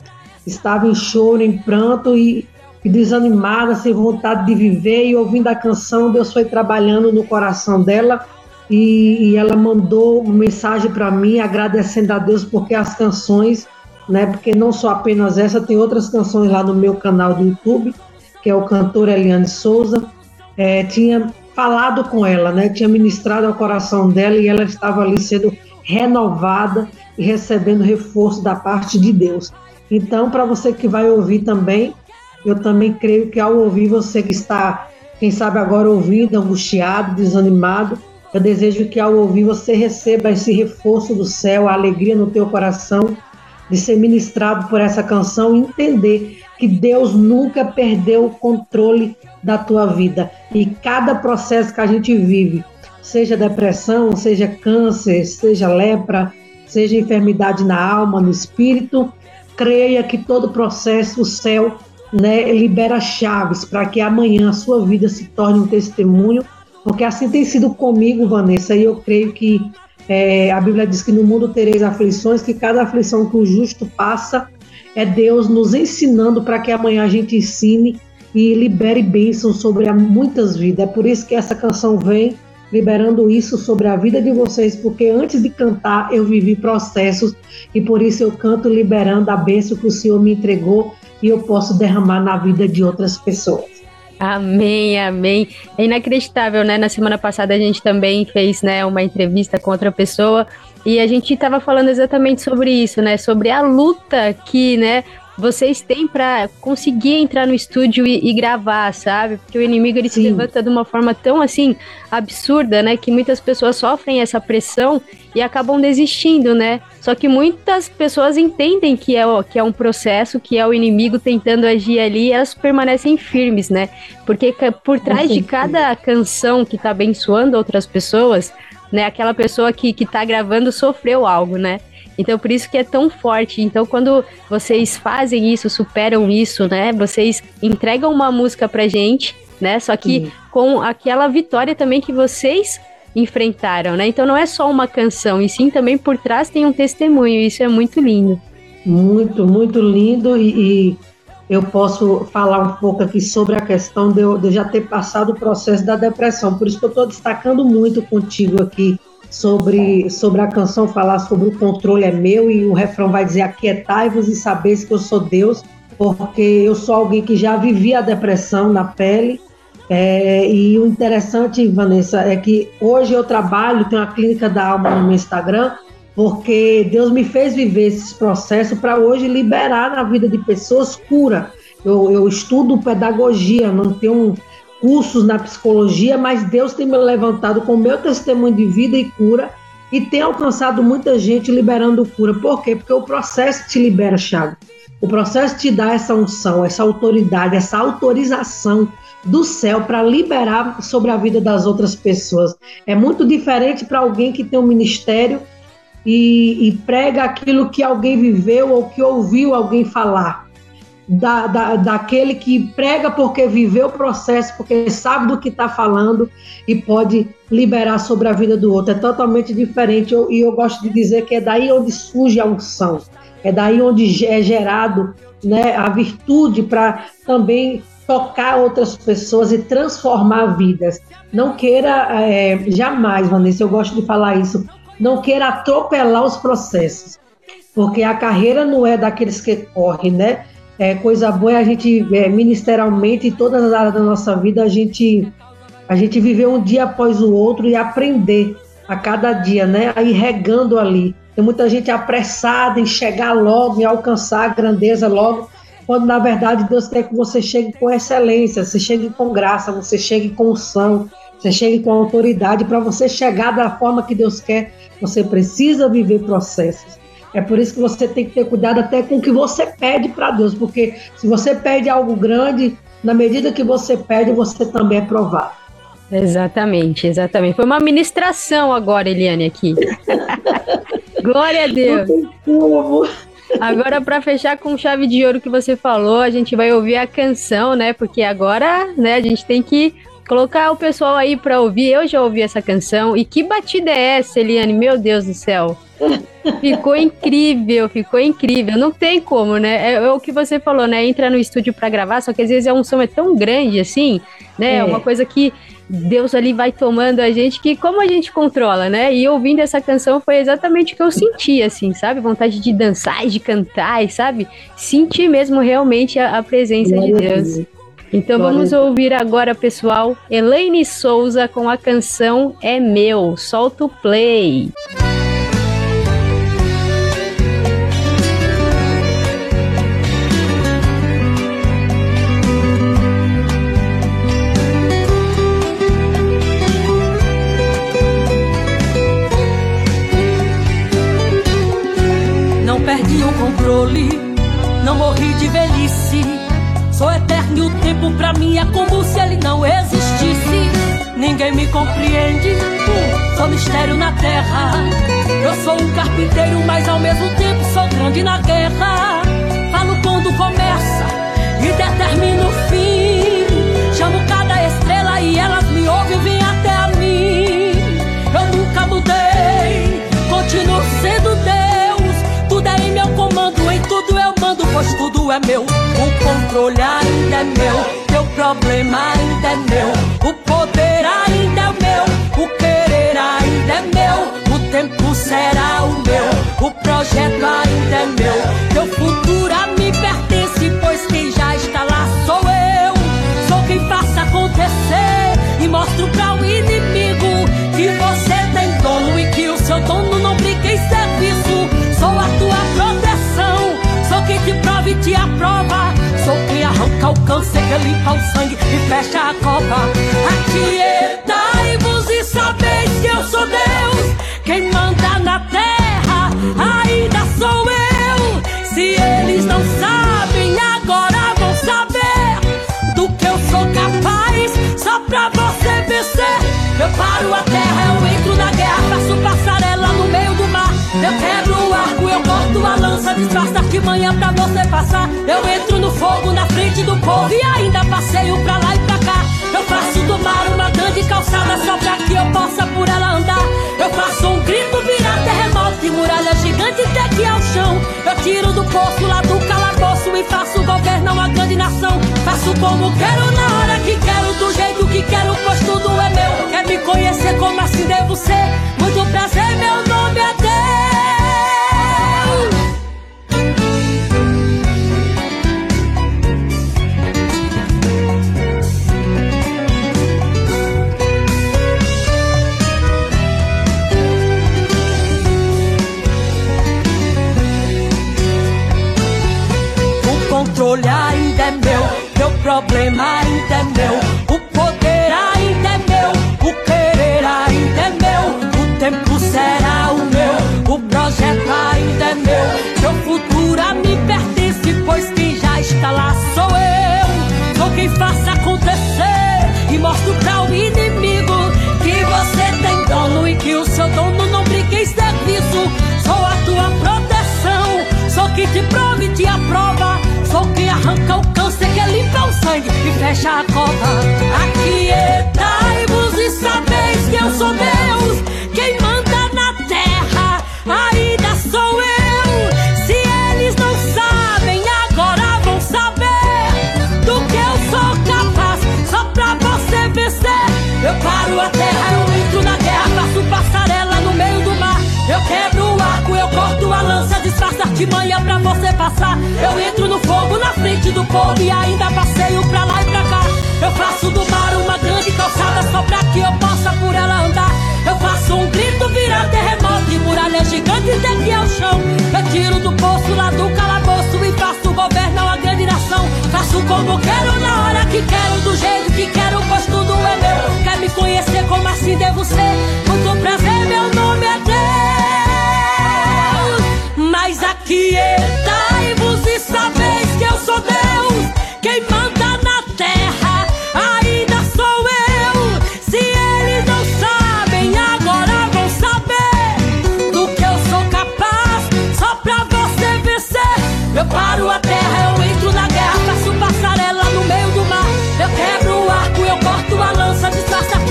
estava em choro, em pranto e e desanimada, sem vontade de viver, e ouvindo a canção, Deus foi trabalhando no coração dela e, e ela mandou uma mensagem para mim agradecendo a Deus porque as canções, né, porque não só apenas essa, tem outras canções lá no meu canal do YouTube, que é o cantor Eliane Souza, é, tinha falado com ela, né, tinha ministrado ao coração dela e ela estava ali sendo renovada e recebendo reforço da parte de Deus. Então, para você que vai ouvir também, eu também creio que ao ouvir você que está, quem sabe agora ouvindo, angustiado, desanimado, eu desejo que ao ouvir você receba esse reforço do céu, a alegria no teu coração de ser ministrado por essa canção e entender que Deus nunca perdeu o controle da tua vida. E cada processo que a gente vive, seja depressão, seja câncer, seja lepra, seja enfermidade na alma, no espírito, creia que todo processo o céu né, libera chaves para que amanhã a sua vida se torne um testemunho, porque assim tem sido comigo, Vanessa, e eu creio que é, a Bíblia diz que no mundo tereis aflições, que cada aflição que o justo passa é Deus nos ensinando para que amanhã a gente ensine e libere bênçãos sobre muitas vidas. É por isso que essa canção vem liberando isso sobre a vida de vocês, porque antes de cantar eu vivi processos e por isso eu canto liberando a bênção que o Senhor me entregou e eu posso derramar na vida de outras pessoas. Amém, amém. É inacreditável, né? Na semana passada a gente também fez, né, uma entrevista com outra pessoa e a gente estava falando exatamente sobre isso, né? Sobre a luta que, né, vocês têm para conseguir entrar no estúdio e, e, gravar, sabe? Porque o inimigo ele se levanta de uma forma tão assim absurda, né? Que muitas pessoas sofrem essa pressão e acabam desistindo, né? Só que muitas pessoas entendem que é, que é um processo, que é o inimigo tentando agir ali, e elas permanecem firmes, né? Porque por trás de cada canção que tá abençoando outras pessoas, né? Aquela pessoa que, que tá gravando sofreu algo, né? Então, por isso que é tão forte. Então, quando vocês fazem isso, superam isso, né? Vocês entregam uma música pra gente, né? Só que Sim. com aquela vitória também que vocês enfrentaram, né? Então, não é só uma canção, e sim também por trás tem um testemunho. Isso é muito lindo. Muito, muito lindo. E, e eu posso falar um pouco aqui sobre a questão de eu, de eu já ter passado o processo da depressão. Por isso que eu estou destacando muito contigo aqui sobre, sobre a canção falar sobre o controle é meu e o refrão vai dizer aquietai-vos e sabeis que eu sou Deus, porque eu sou alguém que já vivia a depressão na pele. É, e o interessante, Vanessa, é que hoje eu trabalho, tenho a clínica da alma no meu Instagram, porque Deus me fez viver esse processo para hoje liberar na vida de pessoas cura. Eu, eu estudo pedagogia, não tenho cursos na psicologia, mas Deus tem me levantado com meu testemunho de vida e cura e tem alcançado muita gente liberando cura. Por quê? Porque o processo te libera, Thiago. O processo te dá essa unção, essa autoridade, essa autorização do céu para liberar sobre a vida das outras pessoas. É muito diferente para alguém que tem um ministério e, e prega aquilo que alguém viveu ou que ouviu alguém falar da, da, daquele que prega porque viveu o processo, porque sabe do que está falando e pode liberar sobre a vida do outro. É totalmente diferente. Eu, e eu gosto de dizer que é daí onde surge a unção, é daí onde é gerado né, a virtude para também tocar outras pessoas e transformar vidas. Não queira, é, jamais, Vanessa, eu gosto de falar isso, não queira atropelar os processos, porque a carreira não é daqueles que correm, né? É, coisa boa é a gente, é, ministerialmente, em todas as áreas da nossa vida, a gente, a gente viver um dia após o outro e aprender a cada dia, né? Aí regando ali. Tem muita gente apressada em chegar logo, em alcançar a grandeza logo, quando na verdade Deus quer que você chegue com excelência, você chegue com graça, você chegue com unção, você chegue com autoridade. Para você chegar da forma que Deus quer, você precisa viver processos. É por isso que você tem que ter cuidado até com o que você pede para Deus, porque se você pede algo grande, na medida que você pede, você também é provado. Exatamente, exatamente. Foi uma ministração agora, Eliane, aqui. Glória a Deus. Agora, para fechar com chave de ouro que você falou, a gente vai ouvir a canção, né? Porque agora, né, a gente tem que colocar o pessoal aí para ouvir. Eu já ouvi essa canção. E que batida é essa, Eliane? Meu Deus do céu. Ficou incrível, ficou incrível. Não tem como, né? É, é, o que você falou, né? Entra no estúdio para gravar, só que às vezes é um som é tão grande assim, né? É uma coisa que Deus ali vai tomando a gente que como a gente controla, né? E ouvindo essa canção foi exatamente o que eu senti, assim, sabe? Vontade de dançar, de cantar, sabe? Sentir mesmo realmente a, a presença Glória de Deus. Então vamos ouvir agora, pessoal, Elaine Souza com a canção É Meu. Solta o play. Música perdi o controle, e o tempo pra mim é como se ele não existisse. Ninguém me compreende, sou mistério na terra. Eu sou um carpinteiro, mas ao mesmo tempo sou grande na guerra. Falo quando começa e determino o fim. Chamo cada estrela e elas me ouvem, vêm até a mim. Eu nunca mudei, continuo sendo Deus comando, em tudo eu mando, pois tudo é meu. O controle ainda é meu, teu problema ainda é meu. O poder ainda é meu, o querer ainda é meu, o tempo será o meu, o projeto ainda é meu, meu futuro a me pertence, pois quem já está lá sou eu. Sou quem faça acontecer e mostro para o inimigo que você tem dono e que o seu dono não brinca em serviço. Sou a tua proteção, te prova e te aprova. Sou quem arranca o câncer, que limpa o sangue e fecha a copa. Aquietai-vos e sabeis que eu sou Deus, quem manda na terra ainda sou eu. Se eles não sabem, agora vão saber do que eu sou capaz. Só pra você vencer, eu paro a terra, eu entro na guerra, faço passarela no meio. Eu quebro o arco, eu corto a lança, disfarça de manhã pra você passar. Eu entro no fogo na frente do povo e ainda passeio pra lá e pra cá. Eu faço do mar uma grande calçada só pra que eu possa por ela andar. Eu faço um grito, virar terremoto e muralha gigante até aqui ao chão. Eu tiro do poço lá do calabouço e faço governar uma grande nação. Faço como quero, na hora que quero, do jeito que quero, pois tudo é meu. Quer me conhecer como assim devo ser? Muito prazer, meu nome é Deus. Problema ainda é meu, o poder ainda é meu, o querer ainda é meu, o tempo será o meu, o projeto ainda é meu, meu futuro a me pertence, pois quem já está lá sou eu, sou quem faça acontecer e mostro pra o inimigo fecha a copa. Aquietai-vos e sabeis que eu sou Deus, quem manda na terra ainda sou eu. Se eles não sabem, agora vão saber do que eu sou capaz. Só pra você vencer, eu paro a terra, eu entro na guerra, faço passarela no meio do mar. Eu quebro o arco, eu corto a lança, disfarça de manhã pra você passar. Eu entro no fogo na frente do povo e ainda passeio pra lá e pra cá. Eu faço do mar uma grande calçada só pra que eu possa por ela andar. Eu faço um grito, virar terremoto e muralha gigante daqui ao chão. Eu tiro do poço lá do calabouço e faço governar uma grande nação. Faço como quero, na hora que quero, do jeito que quero, pois tudo é meu. Quer me conhecer como assim devo ser? Muito prazer, meu nome é Deus. Mas aquietai-vos e sabeis que eu sou Deus, quem manda na terra ainda sou eu. Se eles não sabem, agora vão saber do que eu sou capaz. Só pra você vencer, eu paro a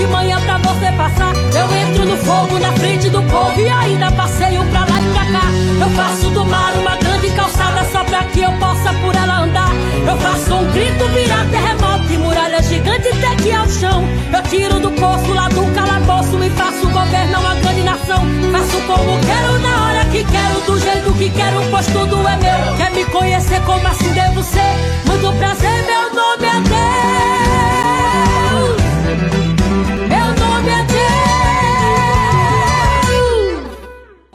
de manhã pra você passar. Eu entro no fogo na frente do povo e ainda passeio pra lá e pra cá. Eu faço do mar uma grande calçada só pra que eu possa por ela andar. Eu faço um grito, virar terremoto e muralha gigante até que ao chão. Eu tiro do poço lá do calabouço e faço governar uma grande nação. Faço como quero, na hora que quero, do jeito que quero, pois tudo é meu. Quer me conhecer como assim devo ser? Muito prazer, meu nome é Deus.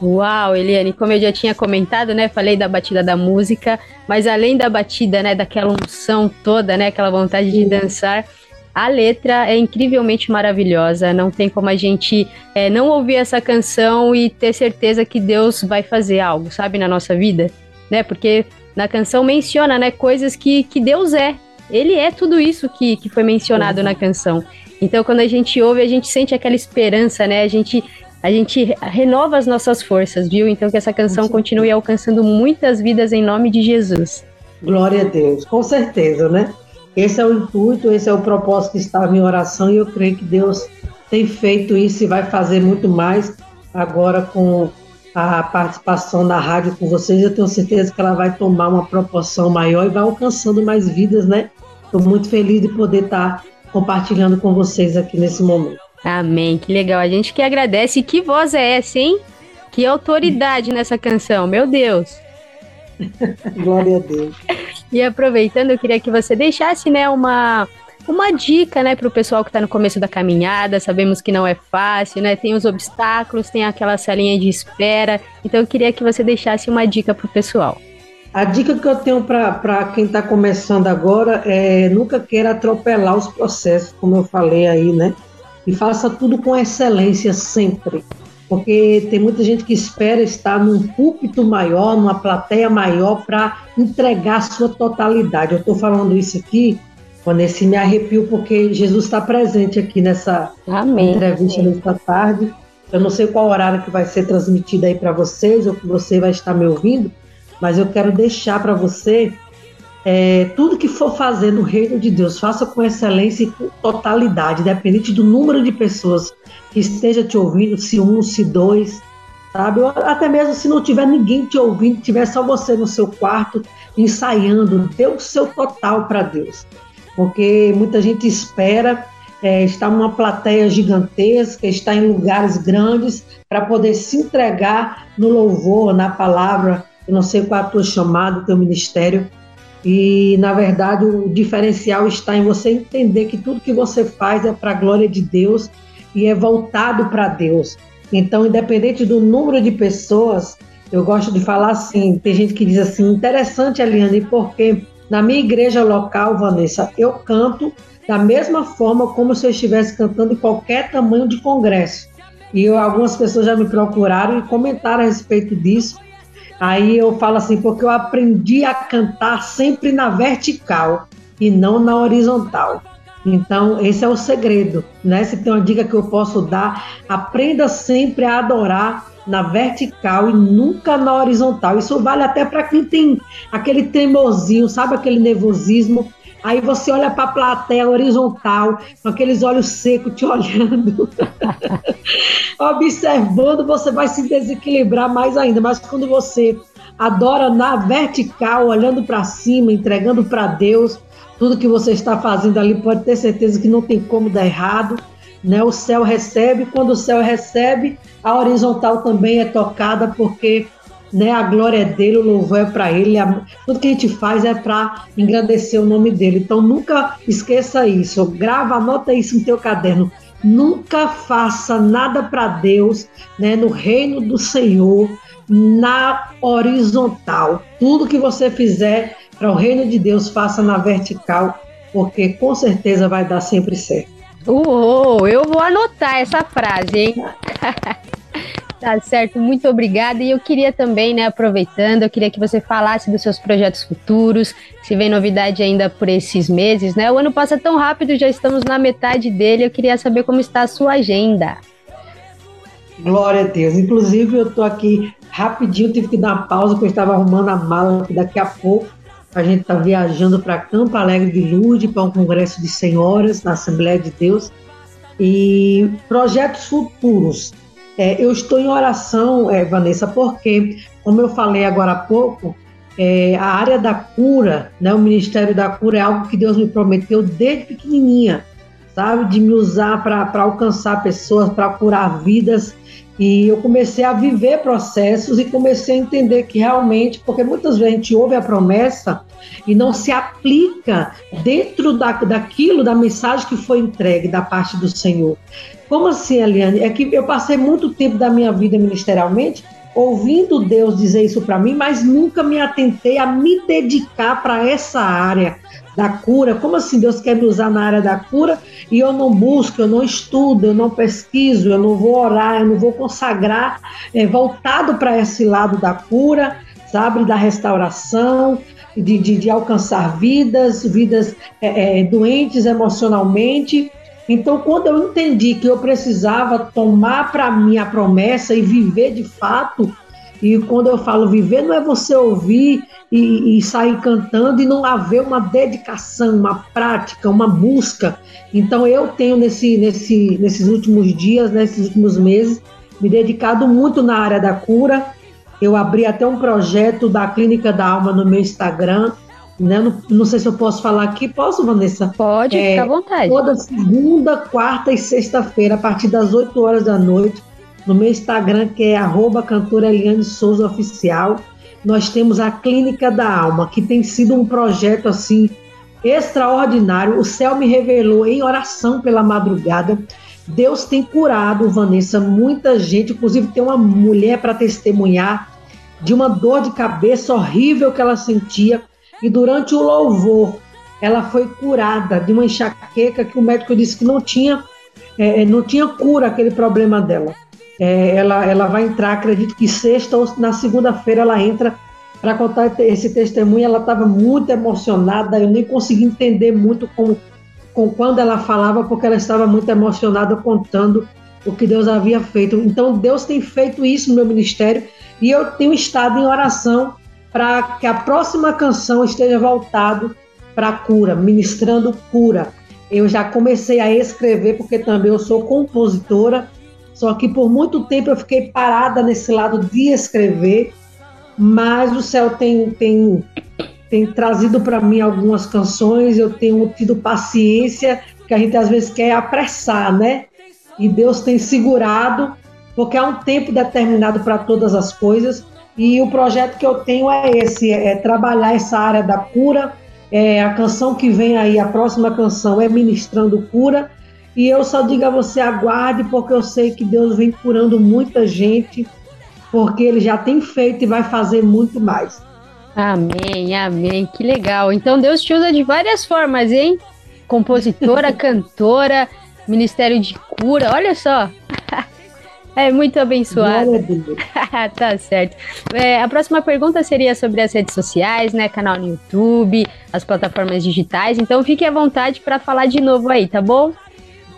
Uau, Eliane, como eu já tinha comentado, né? Falei da batida da música, mas além da batida, né? Daquela unção toda, né? Aquela vontade de dançar. A letra é incrivelmente maravilhosa. Não tem como a gente é, não ouvir essa canção e ter certeza que Deus vai fazer algo, sabe, na nossa vida, né? Porque na canção menciona, né? Coisas que, que Deus é. Ele é tudo isso que, que foi mencionado na canção. Então, quando a gente ouve, a gente sente aquela esperança, né? A gente a gente renova as nossas forças, viu? Então que essa canção continue alcançando muitas vidas em nome de Jesus. Glória a Deus, com certeza, né? Esse é o intuito, esse é o propósito que estava em oração e eu creio que Deus tem feito isso e vai fazer muito mais agora com a participação na rádio com vocês. Eu tenho certeza que ela vai tomar uma proporção maior e vai alcançando mais vidas, né? Estou muito feliz de poder estar compartilhando com vocês aqui nesse momento. Amém, que legal. A gente que agradece. Que voz é essa, hein? Que autoridade nessa canção, meu Deus. Glória a Deus. E aproveitando, eu queria que você deixasse, né, uma uma dica, né, para o pessoal que está no começo da caminhada. Sabemos que não é fácil, né? Tem os obstáculos, tem aquela salinha de espera. Então eu queria que você deixasse uma dica para o pessoal. A dica que eu tenho para quem está começando agora é nunca queira atropelar os processos, como eu falei aí, né? E faça tudo com excelência sempre. Porque tem muita gente que espera estar num púlpito maior, numa plateia maior, para entregar a sua totalidade. Eu estou falando isso aqui Vanessa, me arrepio porque Jesus está presente aqui nessa Amém. entrevista nesta tarde. Eu não sei qual horário que vai ser transmitido aí para vocês ou que você vai estar me ouvindo, mas eu quero deixar para você é, tudo que for fazer no reino de Deus, faça com excelência e com totalidade, independente do número de pessoas que esteja te ouvindo, se um, se dois, sabe? Ou até mesmo se não tiver ninguém te ouvindo, tiver só você no seu quarto ensaiando, dê o seu total para Deus porque muita gente espera é, estar numa plateia gigantesca, estar em lugares grandes para poder se entregar no louvor, na palavra. Eu não sei qual é a tua chamada, teu ministério. E, na verdade, o diferencial está em você entender que tudo que você faz é para a glória de Deus e é voltado para Deus. Então, independente do número de pessoas, eu gosto de falar assim: tem gente que diz assim, interessante, Eliane, porque na minha igreja local, Vanessa, eu canto da mesma forma como se eu estivesse cantando em qualquer tamanho de congresso. E eu, algumas pessoas já me procuraram e comentaram a respeito disso. Aí eu falo assim, porque eu aprendi a cantar sempre na vertical e não na horizontal. Então, esse é o segredo, né? Se tem uma dica que eu posso dar, aprenda sempre a adorar na vertical e nunca na horizontal. Isso vale até para quem tem aquele tremorzinho, sabe aquele nervosismo. Aí você olha para a plateia horizontal, com aqueles olhos secos te olhando, observando, você vai se desequilibrar mais ainda. Mas quando você adora na vertical, olhando para cima, entregando para Deus, tudo que você está fazendo ali pode ter certeza que não tem como dar errado né? O céu recebe, quando o céu recebe, a horizontal também é tocada, porque né, a glória é dele, o louvor é para ele, a, tudo que a gente faz é para engrandecer o nome dele. Então nunca esqueça isso, grava, anota isso no teu caderno. Nunca faça nada para Deus, né, no reino do Senhor, na horizontal. Tudo que você fizer para o reino de Deus, faça na vertical, porque com certeza vai dar sempre certo. Uou, eu vou anotar essa frase, hein? tá certo, muito obrigada. E eu queria também, né, aproveitando, eu queria que você falasse dos seus projetos futuros, se vem novidade ainda por esses meses, né? O ano passa tão rápido, já estamos na metade dele. Eu queria saber como está a sua agenda. Glória a Deus. Inclusive, eu tô aqui rapidinho, tive que dar uma pausa, porque eu estava arrumando a mala, que daqui a pouco a gente está viajando para Campo Alegre de Lourdes, para um congresso de senhoras na Assembleia de Deus. E projetos futuros. É, eu estou em oração, é, Vanessa, porque, como eu falei agora há pouco, é, a área da cura, né, o Ministério da Cura é algo que Deus me prometeu desde pequenininha, sabe? De me usar para alcançar pessoas, para curar vidas. E eu comecei a viver processos e comecei a entender que realmente, porque muitas vezes a gente ouve a promessa e não se aplica dentro da, daquilo, da mensagem que foi entregue da parte do Senhor. Como assim, Eliane? É que eu passei muito tempo da minha vida ministerialmente ouvindo Deus dizer isso para mim, mas nunca me atentei a me dedicar para essa área da cura. Como assim Deus quer me usar na área da cura e eu não busco, eu não estudo, eu não pesquiso, eu não vou orar, eu não vou consagrar é, voltado para esse lado da cura, sabe, da restauração, de, de, de alcançar vidas, vidas é, é, doentes emocionalmente. Então, quando eu entendi que eu precisava tomar para mim a promessa e viver de fato, e quando eu falo viver, não é você ouvir e, e, sair cantando e não haver uma dedicação, uma prática, uma busca. Então eu tenho nesse, nesse, nesses últimos dias, nesses últimos meses, me dedicado muito na área da cura. Eu abri até um projeto da Clínica da Alma no meu Instagram, Né? Não, não sei se eu posso falar aqui. Posso, Vanessa? Pode, é, fica à vontade. Toda segunda, quarta e sexta-feira, a partir das 8 horas da noite, no meu Instagram, que é arroba cantora Eliane Souza Oficial, nós temos a Clínica da Alma, que tem sido um projeto assim extraordinário. O céu me revelou em oração pela madrugada. Deus tem curado, Vanessa, muita gente, inclusive tem uma mulher para testemunhar de uma dor de cabeça horrível que ela sentia e durante o louvor ela foi curada de uma enxaqueca que o médico disse que não tinha é, não tinha cura aquele problema dela. É, ela, ela vai entrar, acredito que sexta ou na segunda-feira ela entra para contar esse testemunho. Ela estava muito emocionada, eu nem consegui entender muito com, com quando ela falava, porque ela estava muito emocionada contando o que Deus havia feito. Então, Deus tem feito isso no meu ministério e eu tenho estado em oração para que a próxima canção esteja voltado para cura, ministrando cura. Eu já comecei a escrever, porque também eu sou compositora só que por muito tempo eu fiquei parada nesse lado de escrever, mas o céu tem, tem, tem trazido para mim algumas canções, eu tenho tido paciência, que a gente às vezes quer apressar, né? E Deus tem segurado, porque há um tempo determinado para todas as coisas, e o projeto que eu tenho é esse, é trabalhar essa área da cura. É, a canção que vem aí, a próxima canção é Ministrando Cura, e eu só digo a você, aguarde, porque eu sei que Deus vem curando muita gente, porque Ele já tem feito e vai fazer muito mais. Amém, amém, que legal. Então Deus te usa de várias formas, hein? Compositora, cantora, Ministério de Cura, olha só. É muito abençoado. tá certo. É, a próxima pergunta seria sobre as redes sociais, né? Canal no YouTube, as plataformas digitais. Então fique à vontade para falar de novo aí, tá bom?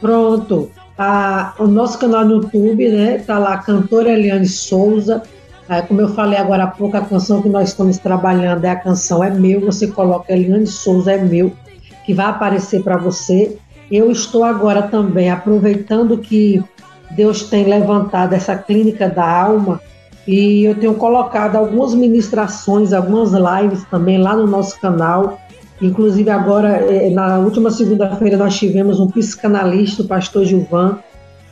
Pronto. A, o nosso canal no YouTube, né? Tá lá, cantora Eliane Souza. É, como eu falei agora há pouco, a canção que nós estamos trabalhando é a canção É Meu. Você coloca Eliane Souza É Meu, que vai aparecer para você. Eu estou agora também aproveitando que Deus tem levantado essa clínica da alma e eu tenho colocado algumas ministrações, algumas lives também lá no nosso canal. Inclusive, agora, é, na última segunda-feira, nós tivemos um psicanalista, o pastor Gilvan,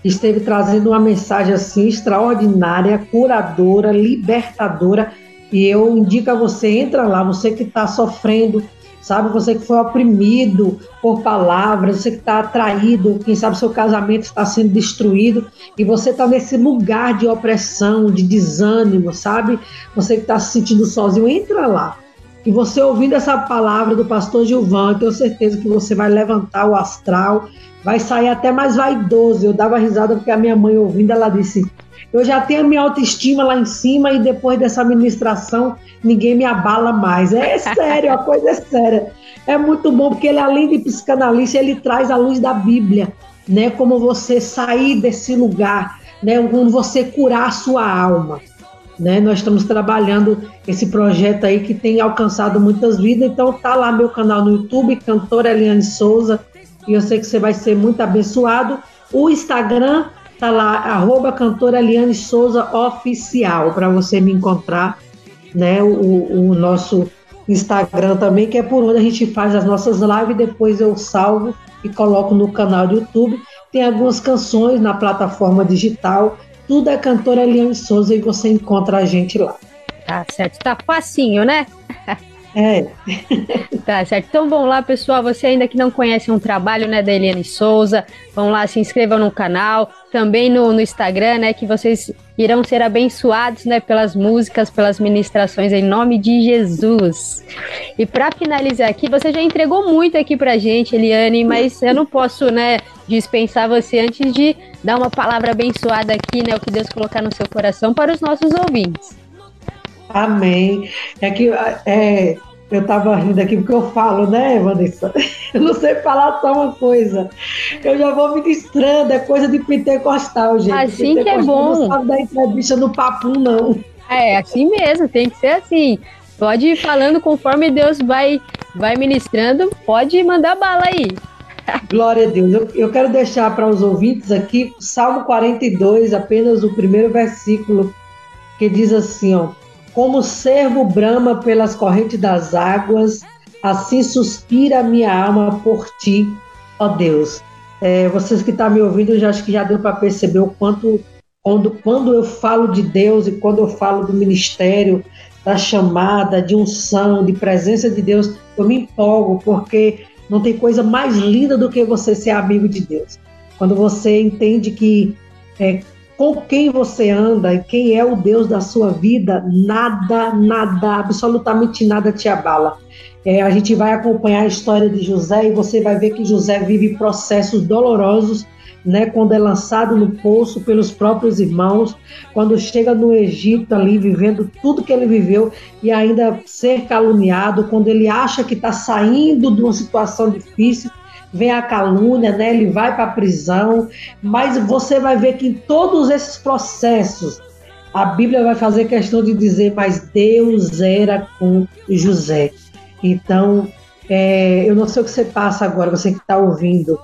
que esteve trazendo uma mensagem assim extraordinária, curadora, libertadora. E eu indico a você, entra lá, você que está sofrendo, sabe? Você que foi oprimido por palavras, você que está atraído, quem sabe seu casamento está sendo destruído e você está nesse lugar de opressão, de desânimo, sabe? Você que está se sentindo sozinho, entra lá. E você ouvindo essa palavra do pastor Gilvan, eu tenho certeza que você vai levantar o astral, vai sair até mais vaidoso. Eu dava risada porque a minha mãe ouvindo, ela disse: Eu já tenho a minha autoestima lá em cima e depois dessa ministração ninguém me abala mais. É sério, a coisa é séria. É muito bom porque ele, além de psicanalista, ele traz a luz da Bíblia, né? Como você sair desse lugar, né? Como você curar a sua alma. Né? Nós estamos trabalhando esse projeto aí que tem alcançado muitas vidas. Então tá lá meu canal no YouTube, cantora Eliane Souza, e eu sei que você vai ser muito abençoado. O Instagram tá lá, arroba cantora Eliane Souza Oficial, para você me encontrar, né? O, o, nosso Instagram também, que é por onde a gente faz as nossas lives, depois eu salvo e coloco no canal do YouTube. Tem algumas canções na plataforma digital tudo é cantora Eliane Souza e você encontra a gente lá. Tá certo, tá facinho, né? É. tá certo. Então vão lá, pessoal. Você ainda que não conhece um trabalho né, da Eliane Souza, vão lá, se inscrevam no canal, também no, no Instagram, né? Que vocês irão ser abençoados né, pelas músicas, pelas ministrações, em nome de Jesus. E para finalizar aqui, você já entregou muito aqui pra gente, Eliane, mas eu não posso né, dispensar você antes de dar uma palavra abençoada aqui, né? O que Deus colocar no seu coração para os nossos ouvintes. Amém. É que é, eu estava rindo aqui porque eu falo, né, Vanessa? Eu não sei falar só uma coisa. Eu já vou ministrando, é coisa de pentecostal, gente. Assim pentecostal que é bom. Não sabe da entrevista no papo, não. É, assim mesmo, tem que ser assim. Pode ir falando conforme Deus vai, vai ministrando, pode mandar bala aí. Glória a Deus. Eu, eu quero deixar para os ouvintes aqui Salmo 42, apenas o primeiro versículo, que diz assim: ó, Como servo brama pelas correntes das águas, Assim suspira minha alma por ti, ó Deus. É, vocês que estão tá me ouvindo, já acho que já deu para perceber o quanto, quando, quando eu falo de Deus e quando eu falo do ministério, da chamada, de unção, de presença de Deus, eu me empolgo, porque não tem coisa mais linda do que você ser amigo de Deus. Quando você entende que é, com quem você anda e quem é o Deus da sua vida, nada, nada, absolutamente nada te abala. É, a gente vai acompanhar a história de José e você vai ver que José vive processos dolorosos, né, quando é lançado no poço pelos próprios irmãos, quando chega no Egito ali vivendo tudo que ele viveu e ainda ser caluniado, quando ele acha que está saindo de uma situação difícil, vem a calúnia, né, ele vai para a prisão, mas você vai ver que em todos esses processos a Bíblia vai fazer questão de dizer, mas Deus era com José. Então, é, eu não sei o que você passa agora, você que está ouvindo,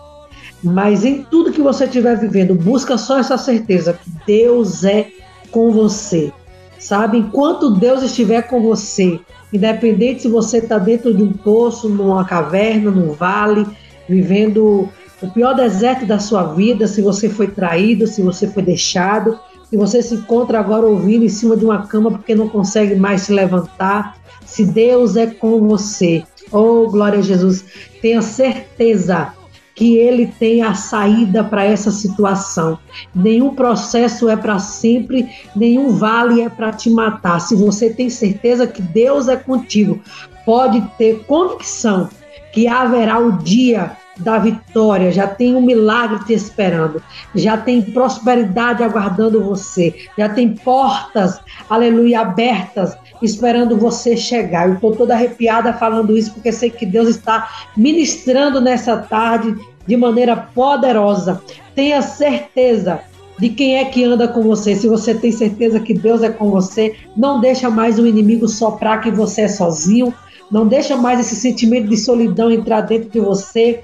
mas em tudo que você estiver vivendo, busca só essa certeza que Deus é com você. Sabe? Enquanto Deus estiver com você, independente se você está dentro de um poço, numa caverna, num vale, vivendo o pior deserto da sua vida, se você foi traído, se você foi deixado, se você se encontra agora ouvindo em cima de uma cama porque não consegue mais se levantar, se Deus é com você, oh glória a Jesus, tenha certeza que ele tem a saída para essa situação. Nenhum processo é para sempre, nenhum vale é para te matar. Se você tem certeza que Deus é contigo, pode ter convicção que haverá o dia da vitória, já tem um milagre te esperando, já tem prosperidade aguardando você, já tem portas, aleluia, abertas esperando você chegar. Eu estou toda arrepiada falando isso porque sei que Deus está ministrando nessa tarde de maneira poderosa. Tenha certeza de quem é que anda com você. Se você tem certeza que Deus é com você, não deixa mais o inimigo soprar que você é sozinho. Não deixa mais esse sentimento de solidão entrar dentro de você.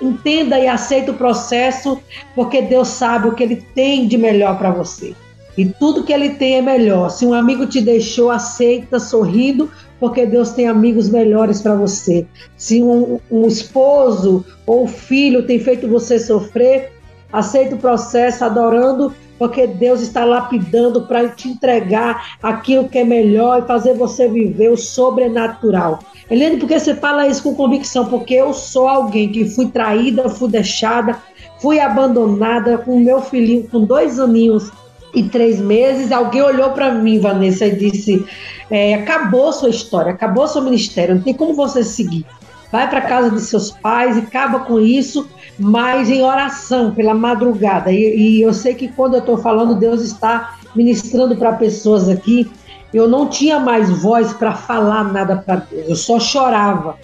Entenda e aceita o processo, porque Deus sabe o que Ele tem de melhor para você. E tudo que Ele tem é melhor. Se um amigo te deixou, aceita sorrindo, porque Deus tem amigos melhores para você. Se um, um esposo ou filho tem feito você sofrer, aceita o processo adorando, porque Deus está lapidando para te entregar aquilo que é melhor e fazer você viver o sobrenatural. Helene, por que você fala isso com convicção? Porque eu sou alguém que fui traída, fui deixada, fui abandonada com meu filhinho com dois aninhos e três meses. Alguém olhou para mim, Vanessa, e disse: é, acabou sua história, acabou seu ministério, não tem como você seguir. Vai para casa de seus pais e acaba com isso, mas em oração pela madrugada. E, e eu sei que quando eu estou falando, Deus está ministrando para pessoas aqui. Eu não tinha mais voz para falar nada para Deus, eu só chorava.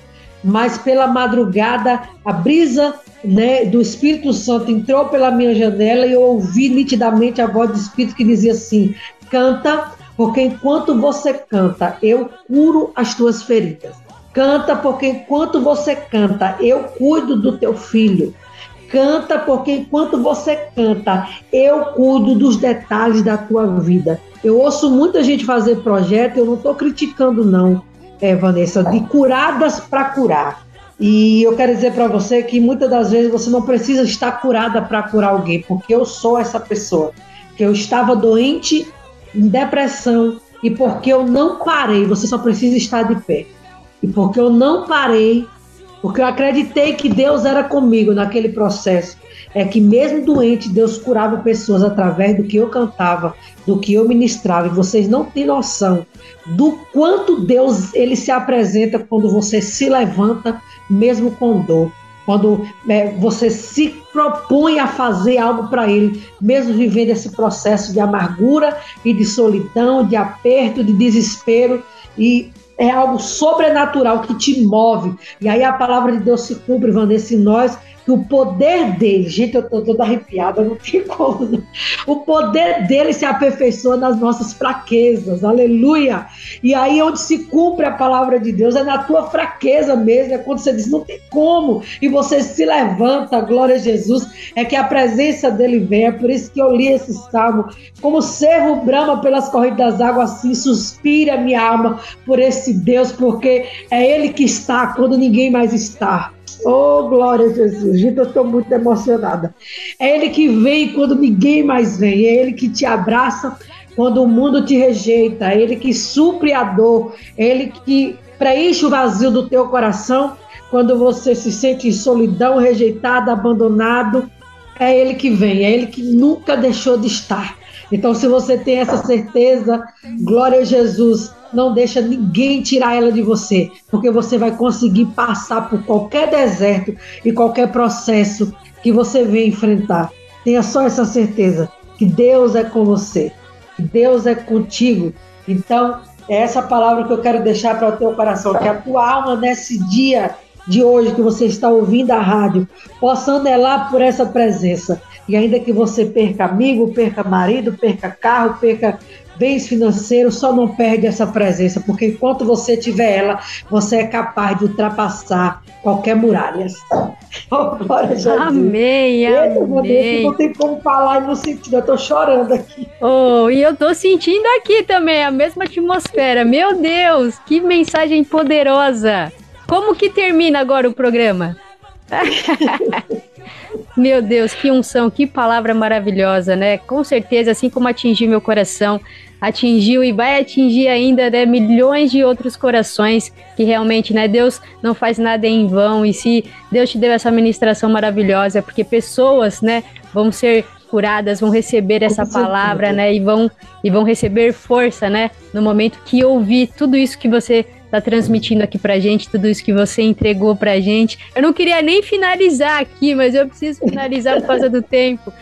Mas pela madrugada, a brisa né, do Espírito Santo entrou pela minha janela e eu ouvi nitidamente a voz do Espírito que dizia assim: canta, porque enquanto você canta, eu curo as tuas feridas. Canta, porque enquanto você canta, eu cuido do teu filho. Canta, porque enquanto você canta, eu cuido dos detalhes da tua vida. Eu ouço muita gente fazer projeto, eu não estou criticando, não, é, Vanessa, de curadas para curar. E eu quero dizer para você que muitas das vezes você não precisa estar curada para curar alguém, porque eu sou essa pessoa. Que eu estava doente, em depressão, e porque eu não parei, você só precisa estar de pé. E porque eu não parei, porque eu acreditei que Deus era comigo naquele processo, é que mesmo doente, Deus curava pessoas através do que eu cantava, do que eu ministrava. E vocês não têm noção do quanto Deus ele se apresenta quando você se levanta mesmo com dor. Quando é, você se propõe a fazer algo para Ele, mesmo vivendo esse processo de amargura e de solidão, de aperto, de desespero, e é algo sobrenatural que te move. E aí a palavra de Deus se cumpre, Vanessa, em nós, o poder dele, gente, eu tô toda arrepiada, não tem como. O poder dele se aperfeiçoa nas nossas fraquezas, aleluia. E aí, onde se cumpre a palavra de Deus, é na tua fraqueza mesmo, é quando você diz, não tem como, e você se levanta, glória a Jesus, é que a presença dele vem. É por isso que eu li esse salmo, como servo brama pelas correntes das águas, assim suspira minha alma por esse Deus, porque é ele que está quando ninguém mais está. Oh, glória a Jesus. Gente, eu estou muito emocionada. É Ele que vem quando ninguém mais vem. É Ele que te abraça quando o mundo te rejeita. É Ele que supre a dor. É Ele que preenche o vazio do teu coração quando você se sente em solidão, rejeitado, abandonado. É Ele que vem. É Ele que nunca deixou de estar. Então, se você tem essa certeza, glória a Jesus não deixa ninguém tirar ela de você, porque você vai conseguir passar por qualquer deserto e qualquer processo que você venha enfrentar. Tenha só essa certeza que Deus é com você, que Deus é contigo. Então, é essa palavra que eu quero deixar para o teu coração, que a tua alma nesse dia de hoje que você está ouvindo a rádio, possa anelar por essa presença. E ainda que você perca amigo, perca marido, perca carro, perca bens financeiros, só não perde essa presença, porque enquanto você tiver ela, você é capaz de ultrapassar qualquer muralha. Oh, glória a. Amém, amém. Não tem como falar no sentido, eu tô chorando aqui. Oh, e eu tô sentindo aqui também a mesma atmosfera. Meu Deus, que mensagem poderosa. Como que termina agora o programa? Meu Deus, que unção, que palavra maravilhosa, né? Com certeza, assim como atingiu meu coração, atingiu e vai atingir ainda né, milhões de outros corações que realmente, né, Deus não faz nada em vão. E se Deus te deu essa ministração maravilhosa, é porque pessoas, né, vão ser curadas, vão receber essa palavra, né, e vão e vão receber força, né, no momento que ouvir tudo isso que você tá transmitindo aqui pra gente, tudo isso que você entregou pra gente. Eu não queria nem finalizar aqui, mas eu preciso finalizar por causa do tempo.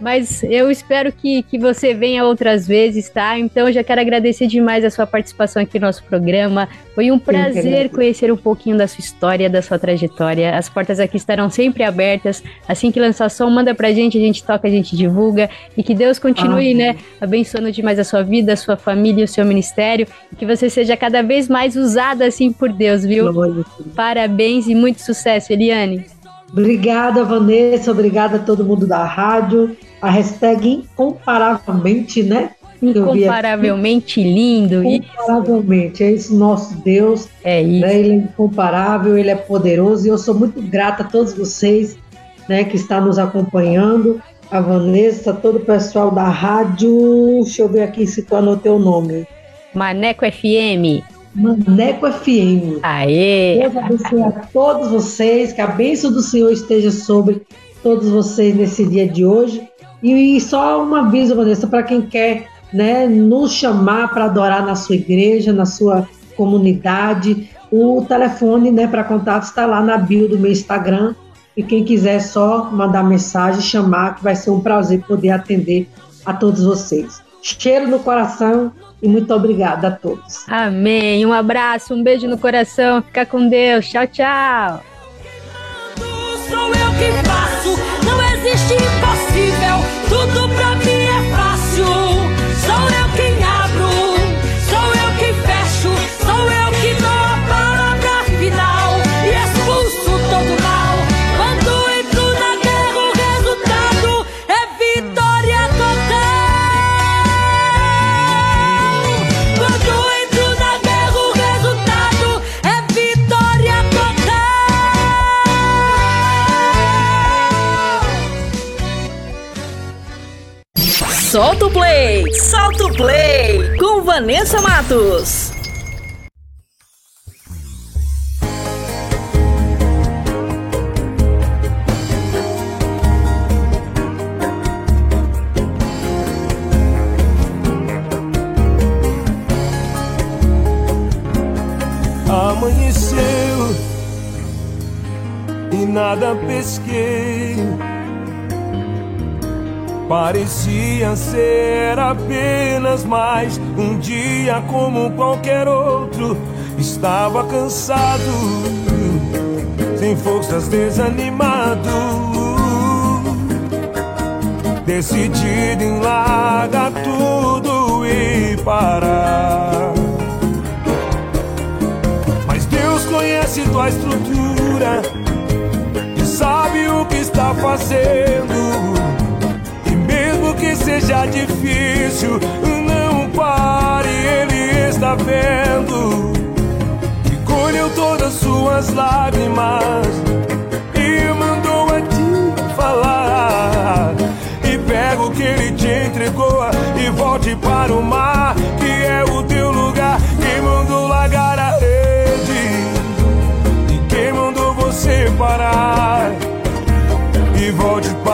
Mas eu espero que, que você venha outras vezes, tá? Então eu já quero agradecer demais a sua participação aqui no nosso programa. Foi um prazer conhecer um pouquinho da sua história, da sua trajetória. As portas aqui estarão sempre abertas. Assim que lançar som, manda pra gente, a gente toca, a gente divulga. E que Deus continue, ah, né, abençoando demais a sua vida, a sua família, o seu ministério. E que você seja cada vez mais usada assim por Deus, viu? Parabéns e muito sucesso, Eliane. Obrigada, Vanessa. Obrigada a todo mundo da rádio. A hashtag incomparavelmente, né? Incomparavelmente lindo. Incomparavelmente. É isso, nosso Deus. É isso. Né? Ele é incomparável, ele é poderoso. E eu sou muito grata a todos vocês né, que estão nos acompanhando. A Vanessa, todo o pessoal da rádio. Deixa eu ver aqui se tu anotou o nome. Maneco FM. Maneco FM. Aê! Deus abençoe a todos vocês, que a bênção do Senhor esteja sobre todos vocês nesse dia de hoje. E, só um aviso, Vanessa, para quem quer né, nos chamar para adorar na sua igreja, na sua comunidade, o telefone né, para contato está lá na bio do meu Instagram. E quem quiser só mandar mensagem, chamar, que vai ser um prazer poder atender a todos vocês. Cheiro no coração e muito obrigada a todos. Amém. Um abraço, um beijo no coração. Fica com Deus. Tchau, tchau. Sou eu que faço, não existe impossível. Tudo Solta o play! Solta o play! Com Vanessa Matos. Amanheceu e nada pesquei. Parecia ser apenas mais um dia como qualquer outro. Estava cansado, sem forças, desanimado. decidido em largar tudo e parar. Mas Deus conhece tua estrutura e sabe o que está fazendo. Que seja difícil, não pare, Ele está vendo. E colheu todas suas lágrimas e mandou a te falar. E pega o que Ele te entregou e volte para o mar, que é o teu lugar. Quem mandou largar a rede e quem mandou você parar e volte para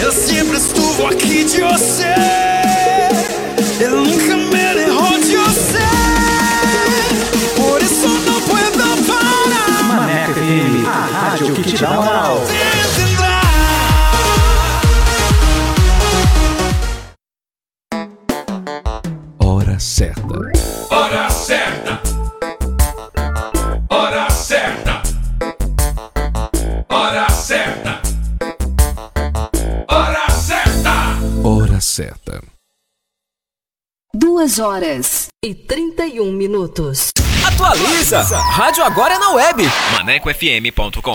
Eu sempre estuvo aqui de você. Eu nunca me derrou de você. Por isso não puedo parar. Maneco FM, a rádio que te dá moral. Duas horas e 31 minutos. Atualiza! Rádio agora é na web. ManecoFM.com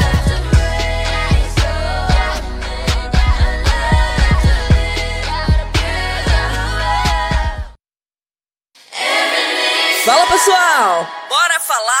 Bora falar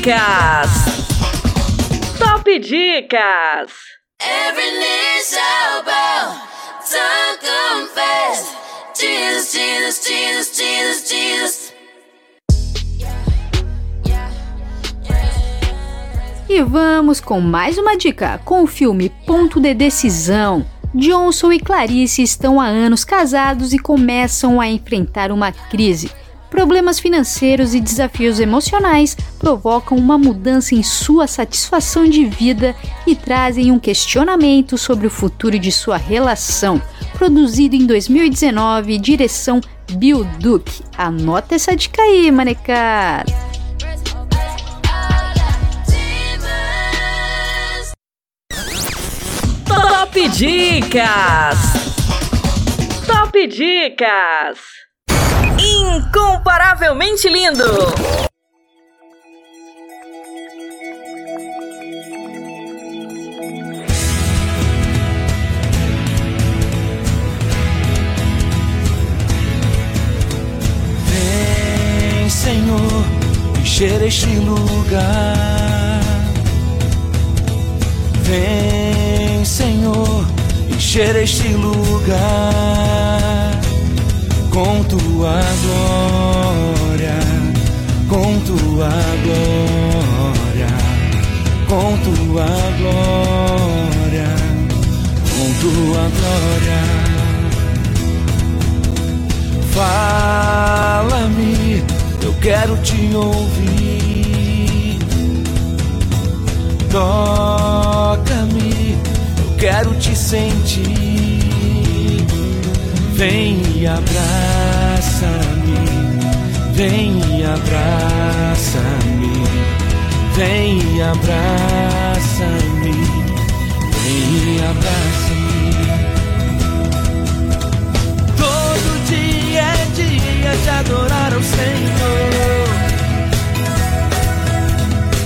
Dicas! Top Dicas! Every knee shall bow, tongue confess. Jesus, Jesus, Jesus, Jesus, Jesus. E vamos com mais uma dica com o filme Ponto de Decisão. Johnson e Clarice estão há anos casados e começam a enfrentar uma crise. Problemas financeiros e desafios emocionais provocam uma mudança em sua satisfação de vida e trazem um questionamento sobre o futuro de sua relação. Produzido em 2019, direção Bill Duke. Anota essa dica aí, manecada. Top Dicas! Top Dicas! Incomparavelmente lindo! Senhor, encher este lugar. Vem, Senhor, encher este lugar com tua glória, com tua glória, com tua glória, com tua glória. Fala-me, eu quero te ouvir. Toca-me, eu quero te sentir. Vem e abraça-me, vem e abraça-me, vem e abraça-me, vem e abraça-me. Todo dia é dia de adorar ao Senhor.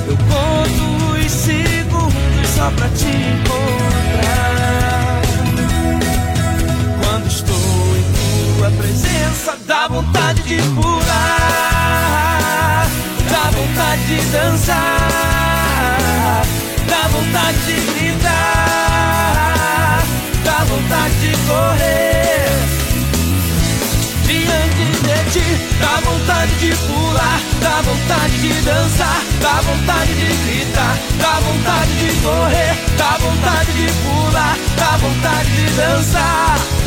Eu conto os segundos só pra te encontrar estou em tua presença, dá vontade de pular, dá vontade de dançar, dá vontade de gritar, dá vontade de correr. Diante de ti, dá vontade de pular, dá vontade de dançar, dá vontade de gritar, dá vontade de correr, dá vontade de pular, dá vontade de dançar.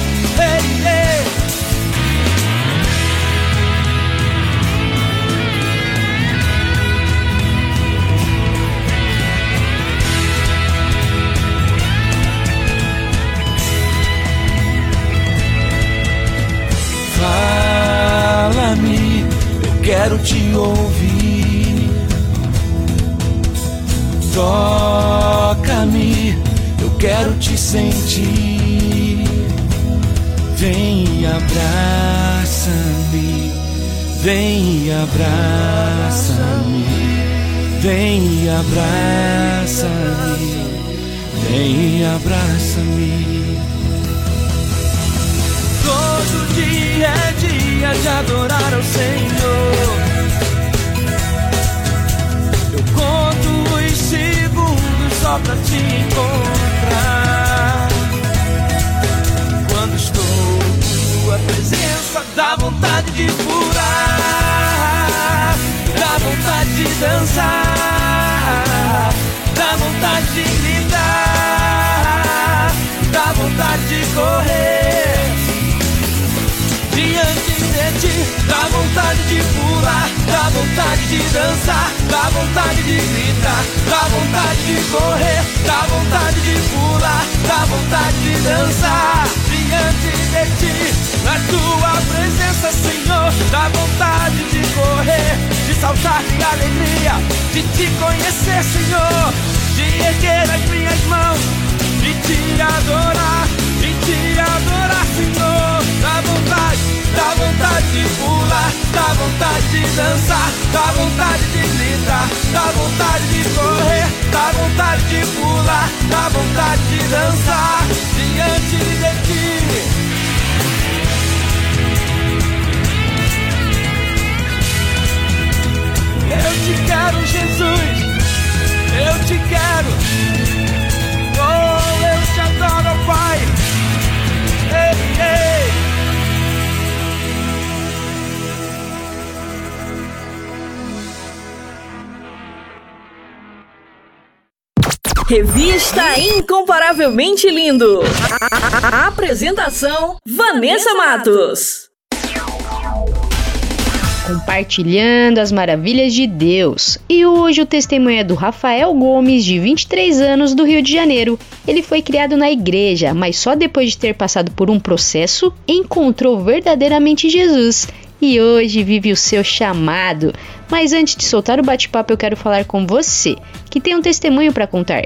Fala-me, eu quero te ouvir. Toca-me, eu quero te sentir. Vem e abraça-me, vem e abraça-me, vem e abraça-me, vem e abraça-me. Todo dia é dia de adorar ao Senhor. Eu conto os segundos só pra te encontrar. Estou tua presença, dá vontade de pular, dá vontade de dançar, dá vontade de gritar, dá vontade de correr diante de ti. Dá vontade de pular, dá vontade de dançar, dá vontade de gritar, dá vontade de correr, dá vontade de pular, dá vontade de dançar diante de ti. Na tua presença, Senhor, dá vontade de correr, de saltar de alegria, de te conhecer, Senhor, de erguer as minhas mãos, de te adorar, de te adorar, Senhor. Dá vontade, dá vontade de pular, dá vontade de dançar, dá vontade de gritar, dá vontade de correr, dá vontade de pular, dá vontade de dançar diante de te quero, Jesus. Eu te quero. Oh, eu te adoro, Pai. Ei, ei. Revista Incomparavelmente Lindo. A apresentação: Vanessa Matos. Compartilhando as maravilhas de Deus. E hoje o testemunho é do Rafael Gomes, de 23 anos, do Rio de Janeiro. Ele foi criado na igreja, mas só depois de ter passado por um processo encontrou verdadeiramente Jesus e hoje vive o seu chamado. Mas antes de soltar o bate-papo, eu quero falar com você, que tem um testemunho para contar.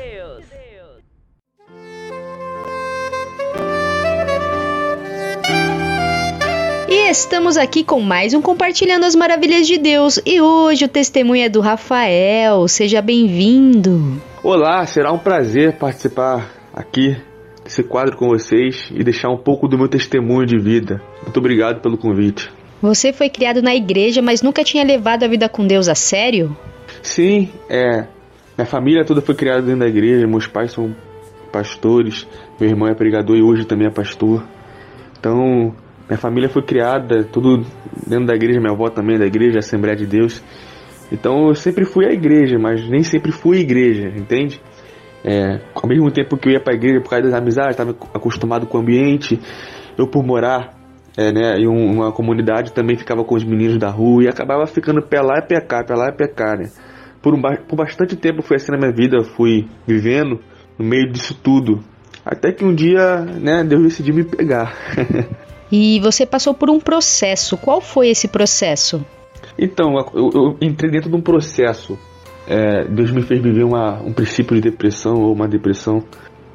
E estamos aqui com mais um Compartilhando as Maravilhas de Deus. E hoje o testemunho é do Rafael. Seja bem-vindo. Olá, será um prazer participar aqui desse quadro com vocês e deixar um pouco do meu testemunho de vida. Muito obrigado pelo convite. Você foi criado na igreja, mas nunca tinha levado a vida com Deus a sério? Sim, é. Minha família toda foi criada dentro da igreja. Meus pais são pastores, meu irmão é pregador e hoje também é pastor. Então, minha família foi criada tudo dentro da igreja, minha avó também é da igreja, Assembleia de Deus. Então eu sempre fui à igreja, mas nem sempre fui igreja, entende? É, ao mesmo tempo que eu ia para a igreja por causa das amizades, estava acostumado com o ambiente, eu por morar é, né, em uma comunidade também ficava com os meninos da rua e acabava ficando pé lá e pé cá, pé lá e pé cá, né? Por, um, por bastante tempo foi assim na minha vida, fui vivendo no meio disso tudo. Até que um dia, né, Deus decidiu me pegar. E você passou por um processo. Qual foi esse processo? Então, eu, eu entrei dentro de um processo. É, Deus me fez viver uma, um princípio de depressão ou uma depressão.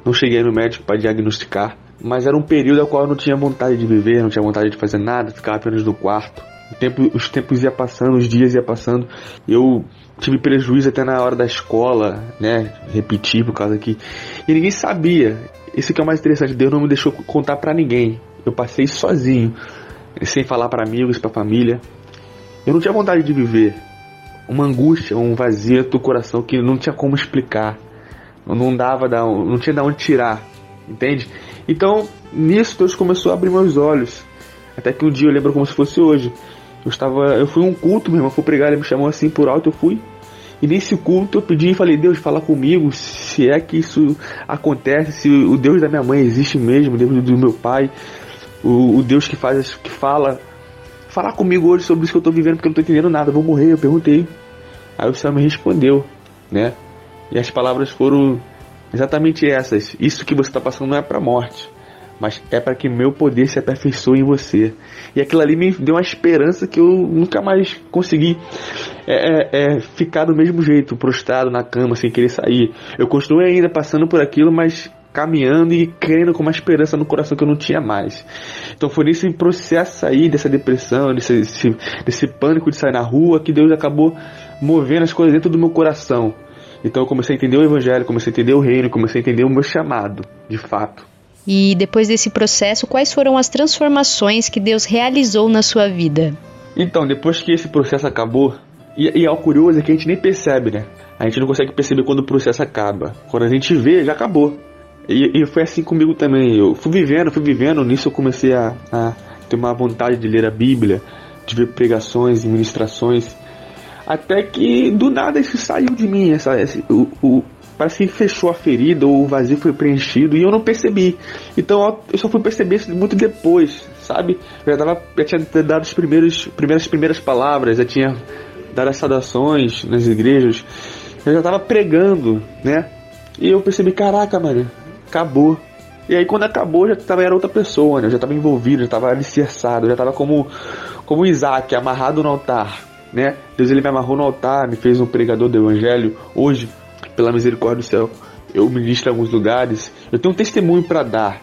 Não cheguei no médico para diagnosticar, mas era um período ao qual eu não tinha vontade de viver, não tinha vontade de fazer nada, ficava apenas no quarto. Tempo, os tempos iam passando, os dias iam passando. Eu tive prejuízo até na hora da escola, né? Repetir por causa que. E ninguém sabia. isso que é o mais interessante, Deus não me deixou contar para ninguém. Eu passei sozinho, sem falar para amigos, para família. Eu não tinha vontade de viver. Uma angústia, um vazio do coração que não tinha como explicar. Não dava, não tinha de onde tirar, entende? Então, nisso Deus começou a abrir meus olhos. Até que um dia eu lembro como se fosse hoje. Eu estava, eu fui um culto, meu irmão foi pregar, ele me chamou assim por alto, eu fui. E nesse culto eu pedi e falei, Deus, fala comigo, se é que isso acontece, se o Deus da minha mãe existe mesmo, o Deus do meu pai, o, o Deus que faz, que fala, falar comigo hoje sobre isso que eu estou vivendo, porque eu não estou entendendo nada, vou morrer, eu perguntei. Aí o Senhor me respondeu, né? E as palavras foram exatamente essas. Isso que você está passando não é para morte, mas é para que meu poder se aperfeiçoe em você. E aquilo ali me deu uma esperança que eu nunca mais consegui é, é, é, ficar do mesmo jeito, prostrado na cama, sem querer sair. Eu continuei ainda passando por aquilo, mas caminhando e crendo com uma esperança no coração que eu não tinha mais. Então foi nesse processo aí dessa depressão, desse, desse, desse pânico de sair na rua, que Deus acabou movendo as coisas dentro do meu coração. Então eu comecei a entender o evangelho, comecei a entender o reino, comecei a entender o meu chamado, de fato. E depois desse processo, quais foram as transformações que Deus realizou na sua vida? Então, depois que esse processo acabou, e, e é o curioso é que a gente nem percebe, né? A gente não consegue perceber quando o processo acaba. Quando a gente vê, já acabou. E, e foi assim comigo também. Eu fui vivendo, fui vivendo. Nisso eu comecei a, a ter uma vontade de ler a Bíblia, de ver pregações e ministrações. Até que do nada isso saiu de mim. Essa, esse, o, o, parece que fechou a ferida, ou o vazio foi preenchido e eu não percebi. Então eu só fui perceber isso muito depois, sabe? Eu já, tava, já tinha dado as primeiros, primeiras, primeiras palavras, já tinha dado as saudações nas igrejas, eu já tava pregando, né? E eu percebi, caraca, mano, acabou. E aí quando acabou, já tava, era outra pessoa, né? Eu já estava envolvido, já estava alicerçado, já estava como, como Isaac, amarrado no altar, né? Deus ele me amarrou no altar, me fez um pregador do evangelho. Hoje, pela misericórdia do céu, eu ministro em alguns lugares. Eu tenho um testemunho para dar.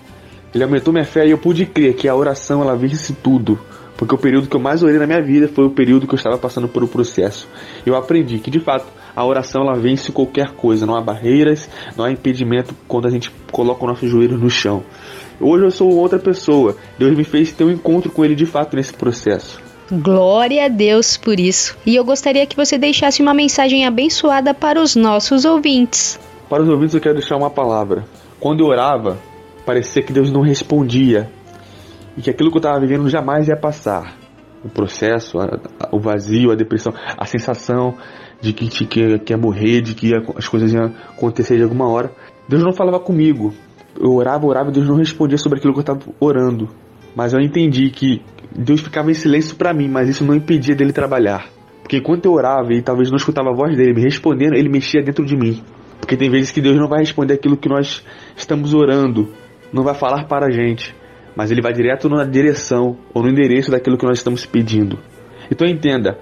Ele aumentou minha fé e eu pude crer que a oração ela vence tudo. Porque o período que eu mais orei na minha vida foi o período que eu estava passando por um processo. Eu aprendi que de fato a oração ela vence qualquer coisa, não há barreiras, não há impedimento quando a gente coloca o nosso joelho no chão. Hoje eu sou outra pessoa. Deus me fez ter um encontro com Ele de fato nesse processo. Glória a Deus por isso. E eu gostaria que você deixasse uma mensagem abençoada para os nossos ouvintes. Para os ouvintes eu quero deixar uma palavra. Quando eu orava, parecia que Deus não respondia e que aquilo que eu estava vivendo jamais ia passar. O processo, o vazio, a depressão, a sensação de que, de que, que ia morrer, de que as coisas iam acontecer de alguma hora. Deus não falava comigo. Eu orava, orava e Deus não respondia sobre aquilo que eu estava orando. Mas eu entendi que Deus ficava em silêncio para mim, mas isso não impedia dele trabalhar. Porque enquanto eu orava e talvez não escutava a voz dele me respondendo, ele mexia dentro de mim. Porque tem vezes que Deus não vai responder aquilo que nós estamos orando, não vai falar para a gente, mas ele vai direto na direção ou no endereço daquilo que nós estamos pedindo. Então entenda,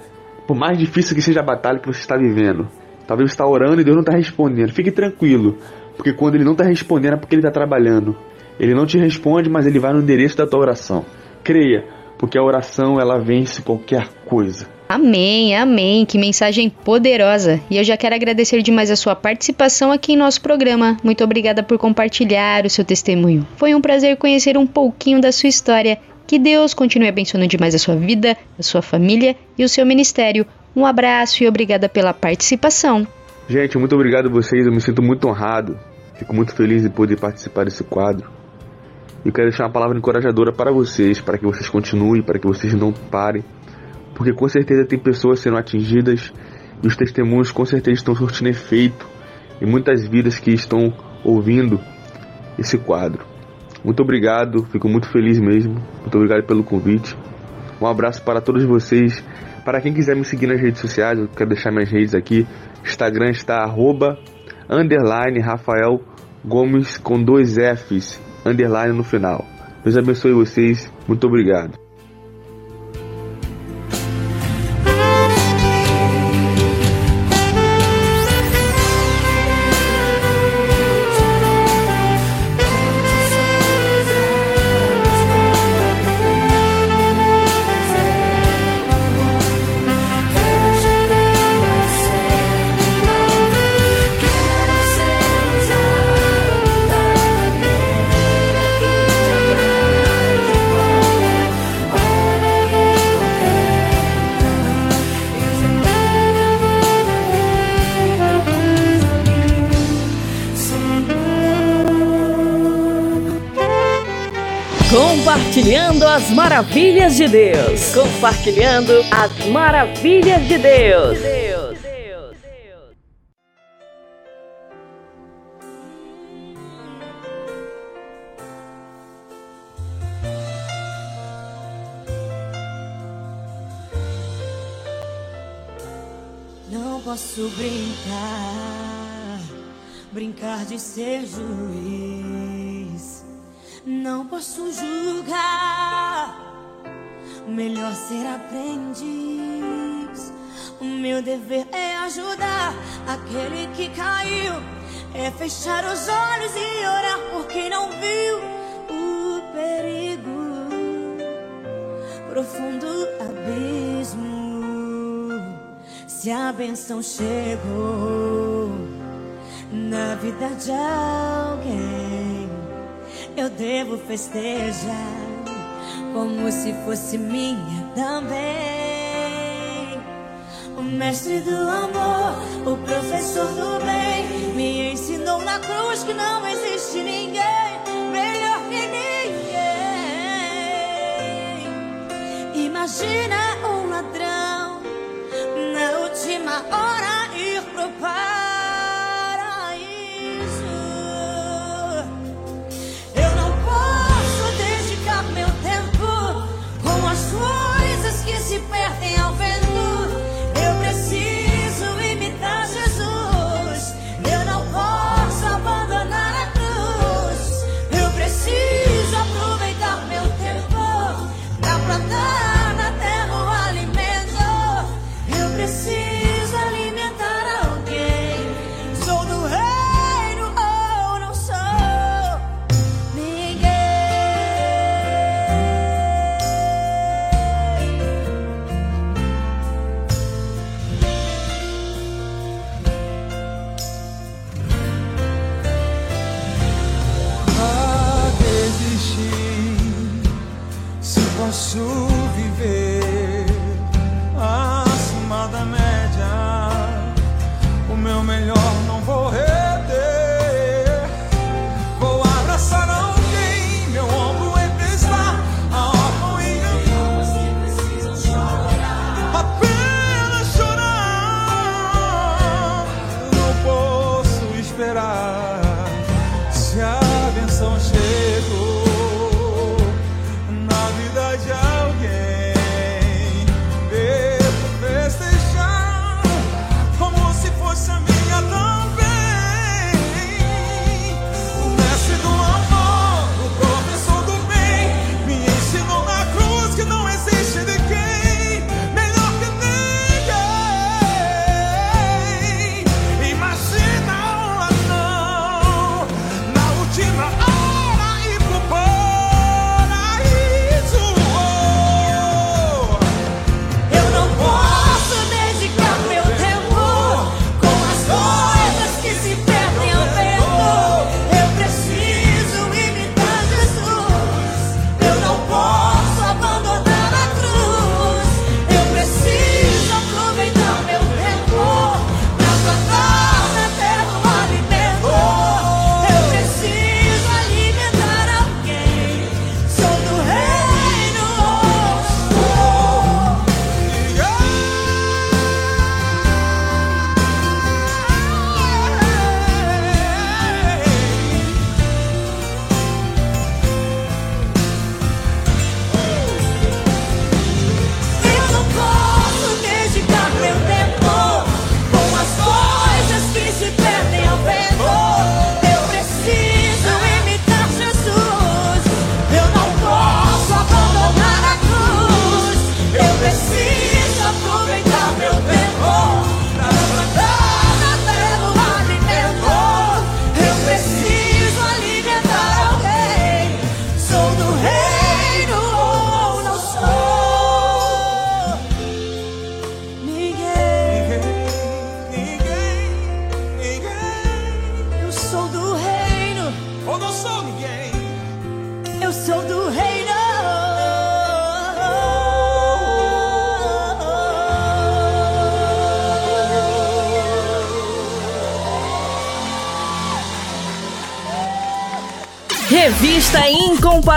por mais difícil que seja a batalha que você está vivendo, talvez você está orando e Deus não está respondendo, fique tranquilo, porque quando ele não está respondendo é porque ele está trabalhando. Ele não te responde, mas ele vai no endereço da tua oração. Creia, porque a oração ela vence qualquer coisa. Amém, amém. Que mensagem poderosa. E eu já quero agradecer demais a sua participação aqui em nosso programa. Muito obrigada por compartilhar o seu testemunho. Foi um prazer conhecer um pouquinho da sua história. Que Deus continue abençoando demais a sua vida, a sua família e o seu ministério. Um abraço e obrigada pela participação. Gente, muito obrigado a vocês. Eu me sinto muito honrado. Fico muito feliz de poder participar desse quadro. Eu quero deixar uma palavra encorajadora para vocês, para que vocês continuem, para que vocês não parem, porque com certeza tem pessoas sendo atingidas e os testemunhos com certeza estão surtindo efeito em muitas vidas que estão ouvindo esse quadro. Muito obrigado, fico muito feliz mesmo. Muito obrigado pelo convite. Um abraço para todos vocês. Para quem quiser me seguir nas redes sociais, eu quero deixar minhas redes aqui. Instagram está arroba, underline Rafael Gomes com dois Fs underline no final. Deus abençoe vocês. Muito obrigado. Maravilhas de Deus. Compartilhando as maravilhas de Deus. Não posso brincar, brincar de ser juiz. Não posso julgar, melhor ser aprendiz. O meu dever é ajudar aquele que caiu. É fechar os olhos e orar por quem não viu o perigo. Profundo abismo. Se a benção chegou na vida de alguém, eu devo festejar como se fosse minha também. O mestre do amor, o professor do bem, me ensinou na cruz que não existe ninguém melhor que ninguém. Imagina um ladrão na última hora ir pro paraíso.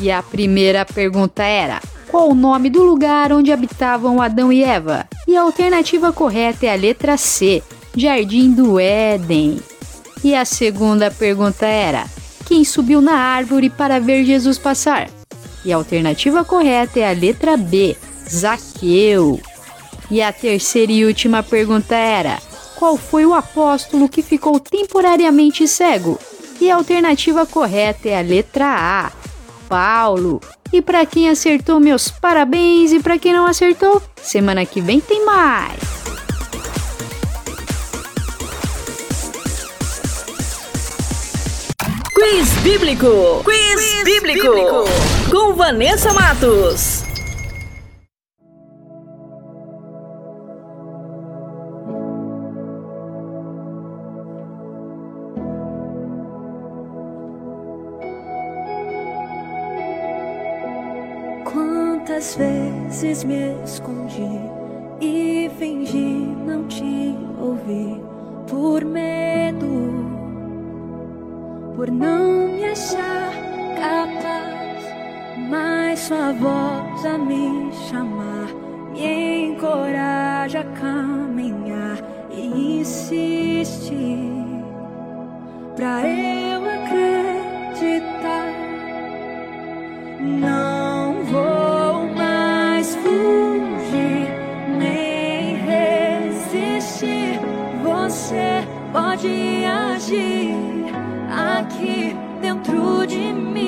E a primeira pergunta era: qual o nome do lugar onde habitavam Adão e Eva? E a alternativa correta é a letra C, Jardim do Éden. E a segunda pergunta era: quem subiu na árvore para ver Jesus passar? E a alternativa correta é a letra B, Zaqueu. E a terceira e última pergunta era: qual foi o apóstolo que ficou temporariamente cego? E a alternativa correta é a letra A, Paulo. E para quem acertou, meus parabéns. E para quem não acertou, semana que vem tem mais. Quiz Bíblico. Quiz, Quiz bíblico. bíblico. Com Vanessa Matos. Quantas vezes me escondi e fingi não te ouvir por medo, por não me achar capaz, mas sua voz a me chamar me encoraja a caminhar e insiste pra eu acreditar. Não pode agir aqui dentro de mim.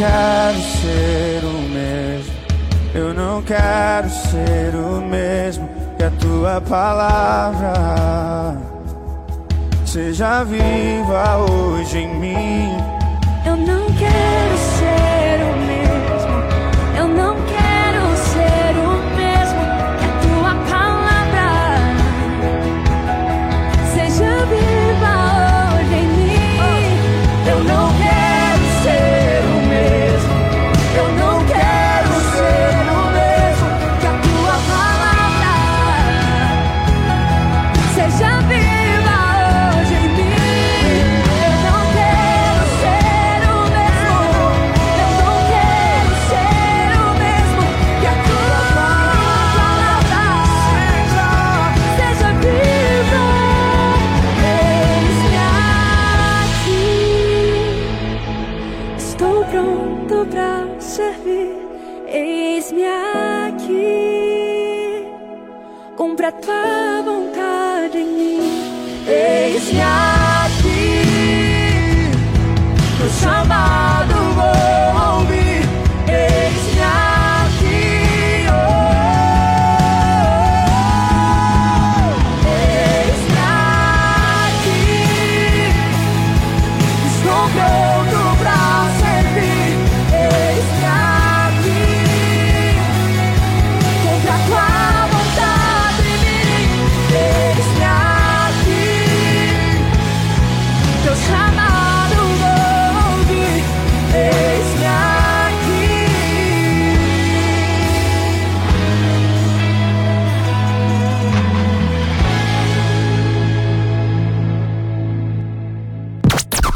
Quero ser o mesmo. Eu não quero ser o mesmo que a tua palavra seja viva hoje em mim. Eu não quero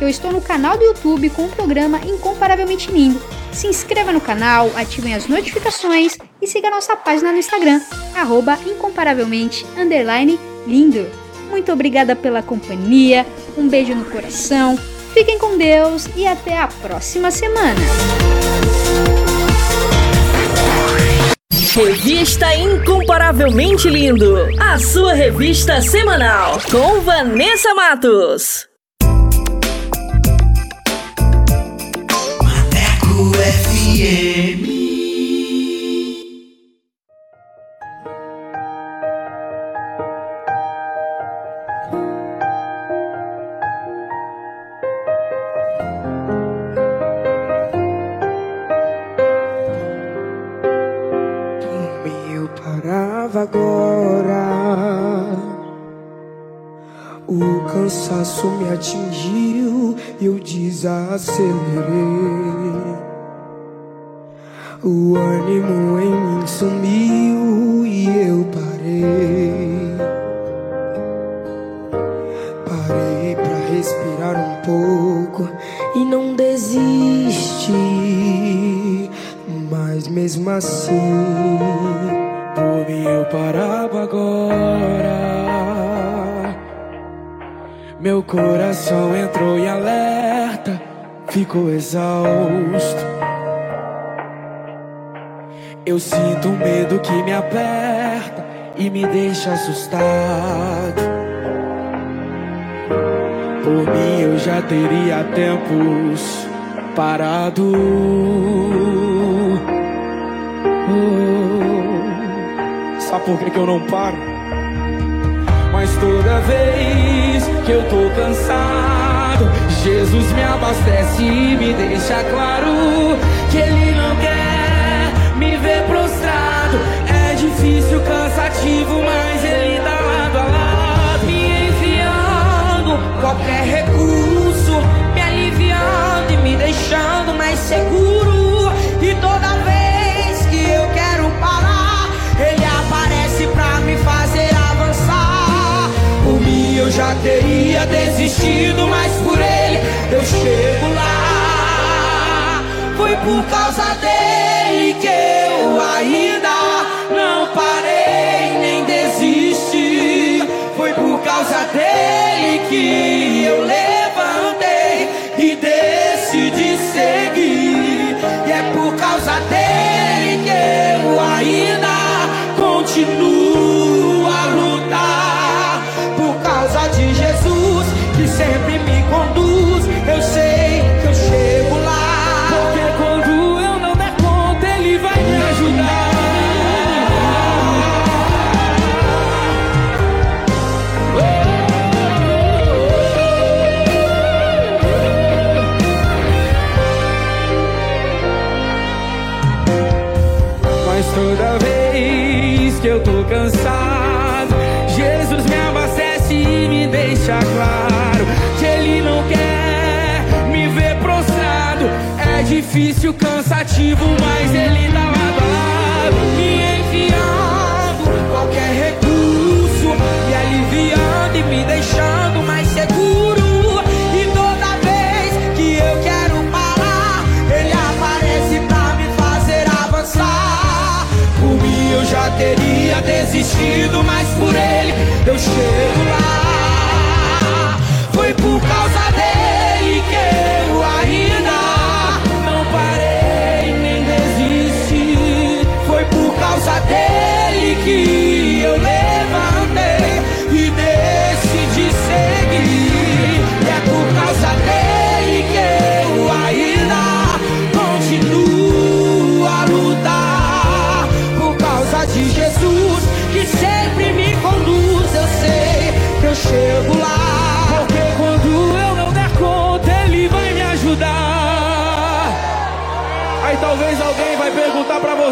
eu estou no canal do YouTube com o programa Incomparavelmente Lindo. Se inscreva no canal, ativem as notificações e siga nossa página no Instagram, arroba incomparavelmente lindo. Muito obrigada pela companhia, um beijo no coração, fiquem com Deus e até a próxima semana. Revista Incomparavelmente Lindo. A sua revista semanal. Com Vanessa Matos. O cansaço me atingiu e eu desacelerei. O ânimo em mim sumiu e eu parei. Parei pra respirar um pouco e não desisti. Mas mesmo assim, por mim eu parava agora. Meu coração entrou em alerta, ficou exausto. Eu sinto um medo que me aperta e me deixa assustado. Por mim eu já teria tempos parado. Oh, sabe por que, que eu não paro? Mas toda vez que eu tô cansado, Jesus me abastece e me deixa claro que Ele não quer me ver prostrado. É difícil, cansativo, mas Ele tá lado a lado, me enviando qualquer recurso, me aliviando e me deixando mais seguro. E toda vez que eu quero parar, Ele aparece pra me fazer avançar. Por mim eu já teria desistido, mas por Ele eu chego lá. Foi por causa dele que eu ainda não parei nem desisti. Foi por causa dele que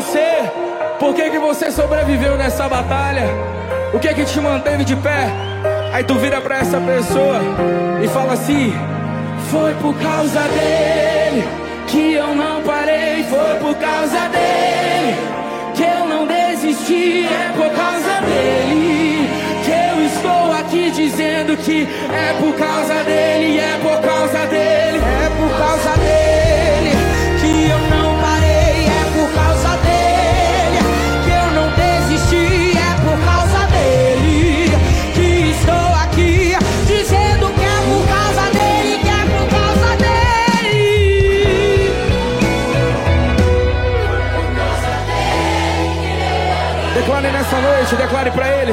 você, por que, que você sobreviveu nessa batalha? O que que te manteve de pé? Aí tu vira pra essa pessoa e fala assim: Foi por causa dele que eu não parei, foi por causa dele que eu não desisti, é por causa dele que eu estou aqui dizendo que é por causa dele, é por causa dele, é por causa dele. nessa noite, declare para Ele.